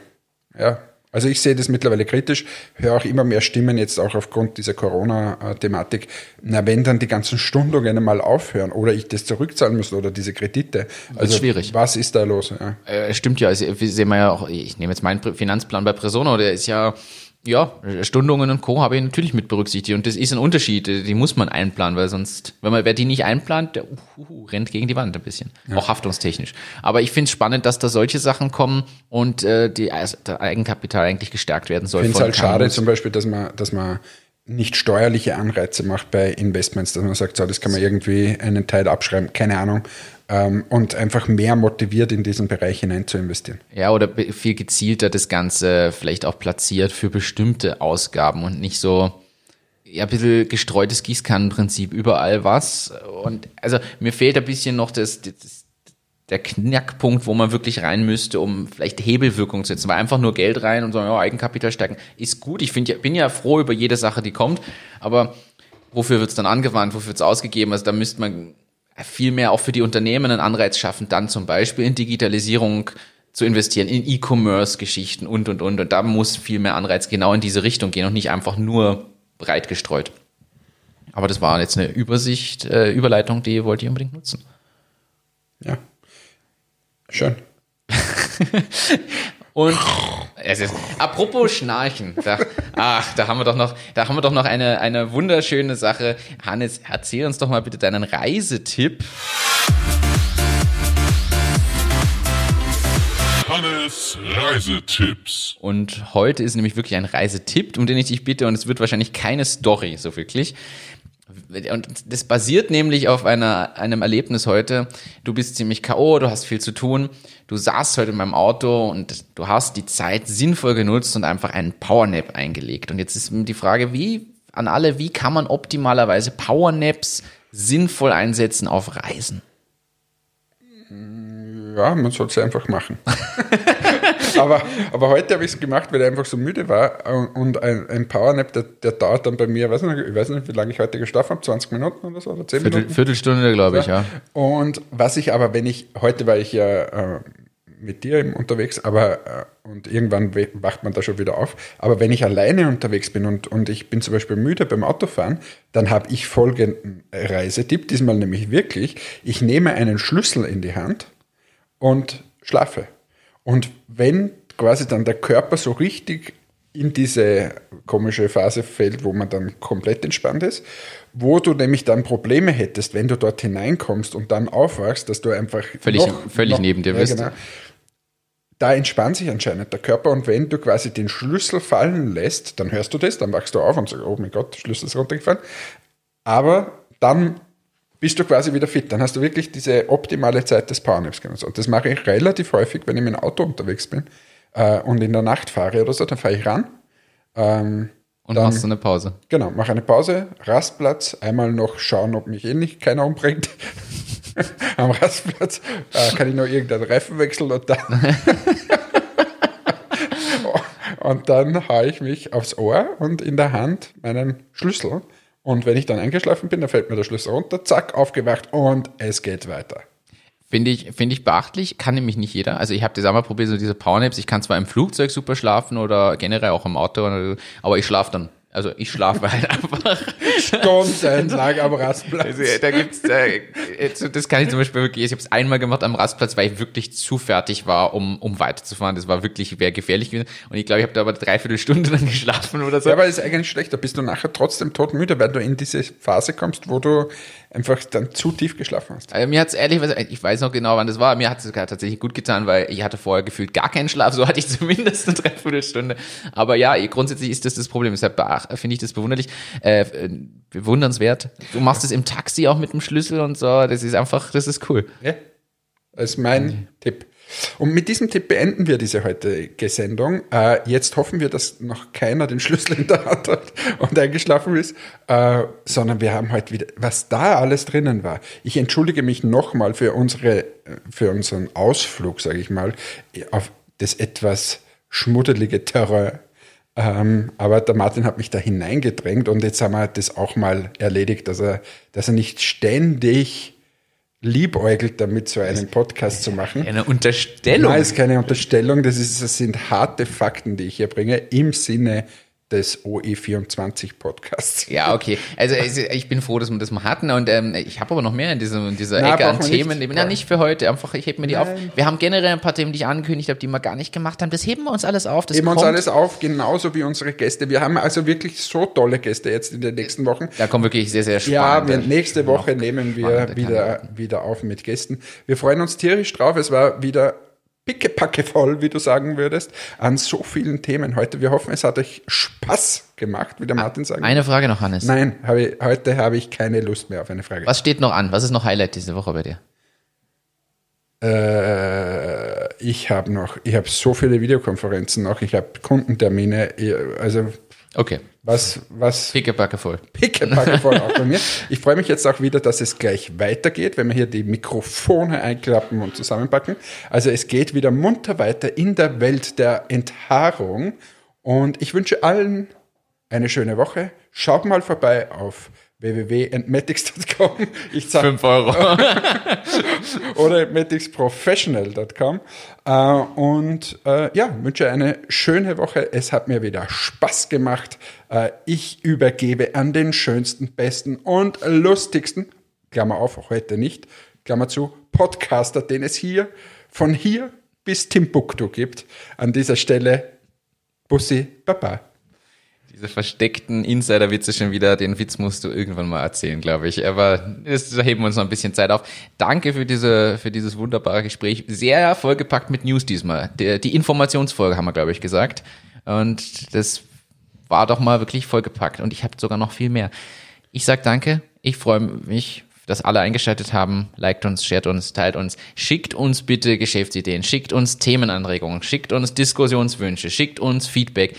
ja. Also ich sehe das mittlerweile kritisch, höre auch immer mehr Stimmen jetzt auch aufgrund dieser Corona-Thematik. Na, wenn dann die ganzen Stundungen einmal aufhören oder ich das zurückzahlen muss oder diese Kredite. Also schwierig. Was ist da los? Ja. Äh, stimmt ja, also, wir sehen wir ja auch, ich nehme jetzt meinen Finanzplan bei Presono, der ist ja, ja, Stundungen und Co. habe ich natürlich mit berücksichtigt und das ist ein Unterschied, die muss man einplanen, weil sonst, wenn man, wer die nicht einplant, der uh, uh, rennt gegen die Wand ein bisschen, auch haftungstechnisch. Aber ich finde es spannend, dass da solche Sachen kommen und äh, die, also, der Eigenkapital eigentlich gestärkt werden soll. Ich finde es halt schade KMUs. zum Beispiel, dass man, dass man nicht steuerliche Anreize macht bei Investments, dass man sagt, so, das kann man irgendwie einen Teil abschreiben, keine Ahnung, ähm, und einfach mehr motiviert in diesen Bereich hinein zu investieren. Ja, oder viel gezielter das Ganze vielleicht auch platziert für bestimmte Ausgaben und nicht so ja, ein bisschen gestreutes Gießkannenprinzip, überall was. Und also mir fehlt ein bisschen noch das, das der Knackpunkt, wo man wirklich rein müsste, um vielleicht Hebelwirkung zu setzen. Weil einfach nur Geld rein und so, ja, Eigenkapital stärken, ist gut. Ich finde, ja, bin ja froh über jede Sache, die kommt, aber wofür wird's dann angewandt, wofür wird's ausgegeben? Also da müsste man viel mehr auch für die Unternehmen einen Anreiz schaffen, dann zum Beispiel in Digitalisierung zu investieren, in E-Commerce-Geschichten und, und, und. Und da muss viel mehr Anreiz genau in diese Richtung gehen und nicht einfach nur breit gestreut. Aber das war jetzt eine Übersicht, äh, Überleitung, die wollte ich unbedingt nutzen. Ja. Schön. Und es ist, apropos Schnarchen, da, ach, da haben wir doch noch, da haben wir doch noch eine, eine wunderschöne Sache. Hannes, erzähl uns doch mal bitte deinen Reisetipp. Hannes Reisetipps. Und heute ist nämlich wirklich ein Reisetipp, um den ich dich bitte, und es wird wahrscheinlich keine Story, so wirklich. Und das basiert nämlich auf einer, einem Erlebnis heute. Du bist ziemlich K.O., du hast viel zu tun. Du saßt heute in meinem Auto und du hast die Zeit sinnvoll genutzt und einfach einen Powernap eingelegt. Und jetzt ist die Frage, wie, an alle, wie kann man optimalerweise Powernaps sinnvoll einsetzen auf Reisen? Ja, man soll es einfach machen. aber, aber heute habe ich es gemacht, weil ich einfach so müde war. Und- ein, ein Powernap, der, der dauert dann bei mir, weiß nicht, ich weiß nicht, wie lange ich heute geschlafen habe, 20 Minuten oder so, oder 10 Viertel, Minuten. Viertelstunde, glaube ich, ja. Und was ich aber, wenn ich, heute war ich ja äh, mit dir eben unterwegs, aber äh, und irgendwann wacht man da schon wieder auf. Aber wenn ich alleine unterwegs bin und, und ich bin zum Beispiel müde beim Autofahren, dann habe ich folgenden Reisetipp, diesmal nämlich wirklich, ich nehme einen Schlüssel in die Hand und schlafe. Und wenn quasi dann der Körper so richtig in diese komische Phase fällt, wo man dann komplett entspannt ist, wo du nämlich dann Probleme hättest, wenn du dort hineinkommst und dann aufwachst, dass du einfach Völlig- völlig neben dir bist. genau. Da entspannt sich anscheinend der Körper und wenn du quasi den Schlüssel fallen lässt, dann hörst du das, dann wachst du auf und sagst, oh mein Gott, Schlüssel ist runtergefallen. Aber dann bist du quasi wieder fit. Dann hast du wirklich diese optimale Zeit des Powernaps genutzt. Und das mache ich relativ häufig, wenn ich mit dem Auto unterwegs bin äh, und in der Nacht fahre oder so, dann fahre ich ran. Ähm, Und dann, machst du eine Pause. Genau, mache eine Pause, Rastplatz, einmal noch schauen, ob mich eh nicht keiner umbringt. Am Rastplatz äh, kann ich noch irgendeinen Reifen wechseln und dann. Und dann haue ich mich aufs Ohr und in der Hand meinen Schlüssel. Und wenn ich dann eingeschlafen bin, dann fällt mir der Schlüssel runter, zack, aufgewacht und es geht weiter. Finde ich, finde ich beachtlich, kann nämlich nicht jeder. Also ich habe das auch mal probiert, so diese Powernaps. Ich kann zwar im Flugzeug super schlafen oder generell auch im Auto, aber ich schlafe dann. Also ich schlafe halt einfach. Stundenlang am Rastplatz. Also, da gibt's, äh, jetzt, das kann ich zum Beispiel wirklich, ich habe es einmal gemacht am Rastplatz, weil ich wirklich zu fertig war, um, um weiterzufahren. Das war wirklich sehr gefährlich gewesen. Und ich glaube, ich habe da aber dreiviertel Stunde lang geschlafen oder so. Ja, aber ist eigentlich schlecht. Da bist du nachher trotzdem todmüde, weil du in diese Phase kommst, wo du einfach dann zu tief geschlafen hast. Also mir hat's ehrlich gesagt, ich weiß noch genau, wann das war, mir hat es tatsächlich gut getan, weil ich hatte vorher gefühlt gar keinen Schlaf, so hatte ich zumindest eine Dreiviertelstunde. Aber ja, grundsätzlich ist das das Problem, deshalb finde ich das bewunderlich, äh, bewundernswert. Du machst es im Taxi auch mit dem Schlüssel und so, das ist einfach, das ist cool. Ja, das ist mein mhm. Tipp. Und mit diesem Tipp beenden wir diese heutige Sendung. Äh, jetzt hoffen wir, dass noch keiner den Schlüssel in der Hand hat und eingeschlafen ist, äh, sondern wir haben heute wieder, was da alles drinnen war. Ich entschuldige mich nochmal für unsere, für unseren Ausflug, sage ich mal, auf das etwas schmuddelige Terrain. Ähm, aber der Martin hat mich da hineingedrängt und jetzt haben wir das auch mal erledigt, dass er, dass er nicht ständig liebäugelt damit, so einen Podcast zu machen. Eine Unterstellung. Nein, ist keine Unterstellung, das, ist, das sind harte Fakten, die ich hier bringe, im Sinne des OE24 Podcasts. Ja, okay. Also, ich bin froh, dass wir das mal hatten und ähm, ich habe aber noch mehr in, diesem, in dieser Na, Ecke an Themen. Nicht. Na, nicht für heute, einfach ich hebe mir die Nein. auf. Wir haben generell ein paar Themen, die ich angekündigt habe, die wir gar nicht gemacht haben. Das heben wir uns alles auf. Das heben wir uns alles auf, genauso wie unsere Gäste. Wir haben also wirklich so tolle Gäste jetzt in den nächsten Wochen. Da kommen wirklich sehr, sehr spannend. Ja, nächste Woche nehmen wir wieder, wieder auf mit Gästen. Wir freuen uns tierisch drauf. Es war wieder pickepacke voll, wie du sagen würdest, an so vielen Themen heute. Wir hoffen, es hat euch Spaß gemacht, wie der ah, Martin sagt. Eine Frage noch, Hannes. Nein, habe ich, heute habe ich keine Lust mehr auf eine Frage. Was steht noch an? Was ist noch Highlight diese Woche bei dir? Äh, ich habe noch, ich habe so viele Videokonferenzen noch, ich habe Kundentermine, also Okay. Was, was? Pickepacke voll. Pickepacke voll auch bei mir. Ich freue mich jetzt auch wieder, dass es gleich weitergeht, wenn wir hier die Mikrofone einklappen und zusammenpacken. Also es geht wieder munter weiter in der Welt der Enthaarung. Und ich wünsche allen eine schöne Woche. Schaut mal vorbei auf www.entmatics.com. Ich zahle 5 Euro. oder entmaticsprofessional.com. Äh, und äh, ja, wünsche eine schöne Woche. Es hat mir wieder Spaß gemacht. Äh, ich übergebe an den schönsten, besten und lustigsten, Klammer auf, heute nicht, Klammer zu, Podcaster, den es hier von hier bis Timbuktu gibt. An dieser Stelle Bussi Baba diese versteckten Insider-Witze schon wieder, den Witz musst du irgendwann mal erzählen, glaube ich. Aber das, da heben wir uns noch ein bisschen Zeit auf. Danke für diese, für dieses wunderbare Gespräch. Sehr vollgepackt mit News diesmal. Der, die Informationsfolge haben wir, glaube ich, gesagt. Und das war doch mal wirklich vollgepackt. Und ich habe sogar noch viel mehr. Ich sag danke. Ich freue mich, dass alle eingeschaltet haben. Liked uns, shared uns, teilt uns. Schickt uns bitte Geschäftsideen. Schickt uns Themenanregungen. Schickt uns Diskussionswünsche. Schickt uns Feedback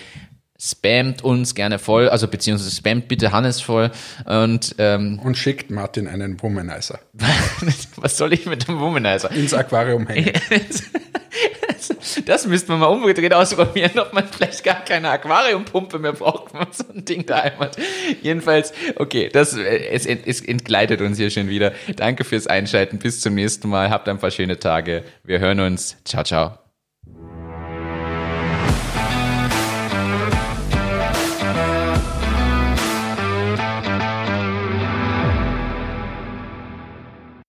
spamt uns gerne voll, also beziehungsweise spamt bitte Hannes voll und ähm, und schickt Martin einen Womanizer. Was soll ich mit dem Womanizer? Ins Aquarium hängen. das müsste man mal umgedreht ausprobieren, ob man vielleicht gar keine Aquariumpumpe mehr braucht, wenn man so ein Ding daheim hat. Jedenfalls, okay, das es, es entgleitet uns hier schon wieder. Danke fürs Einschalten. Bis zum nächsten Mal. Habt ein paar schöne Tage. Wir hören uns. Ciao, ciao.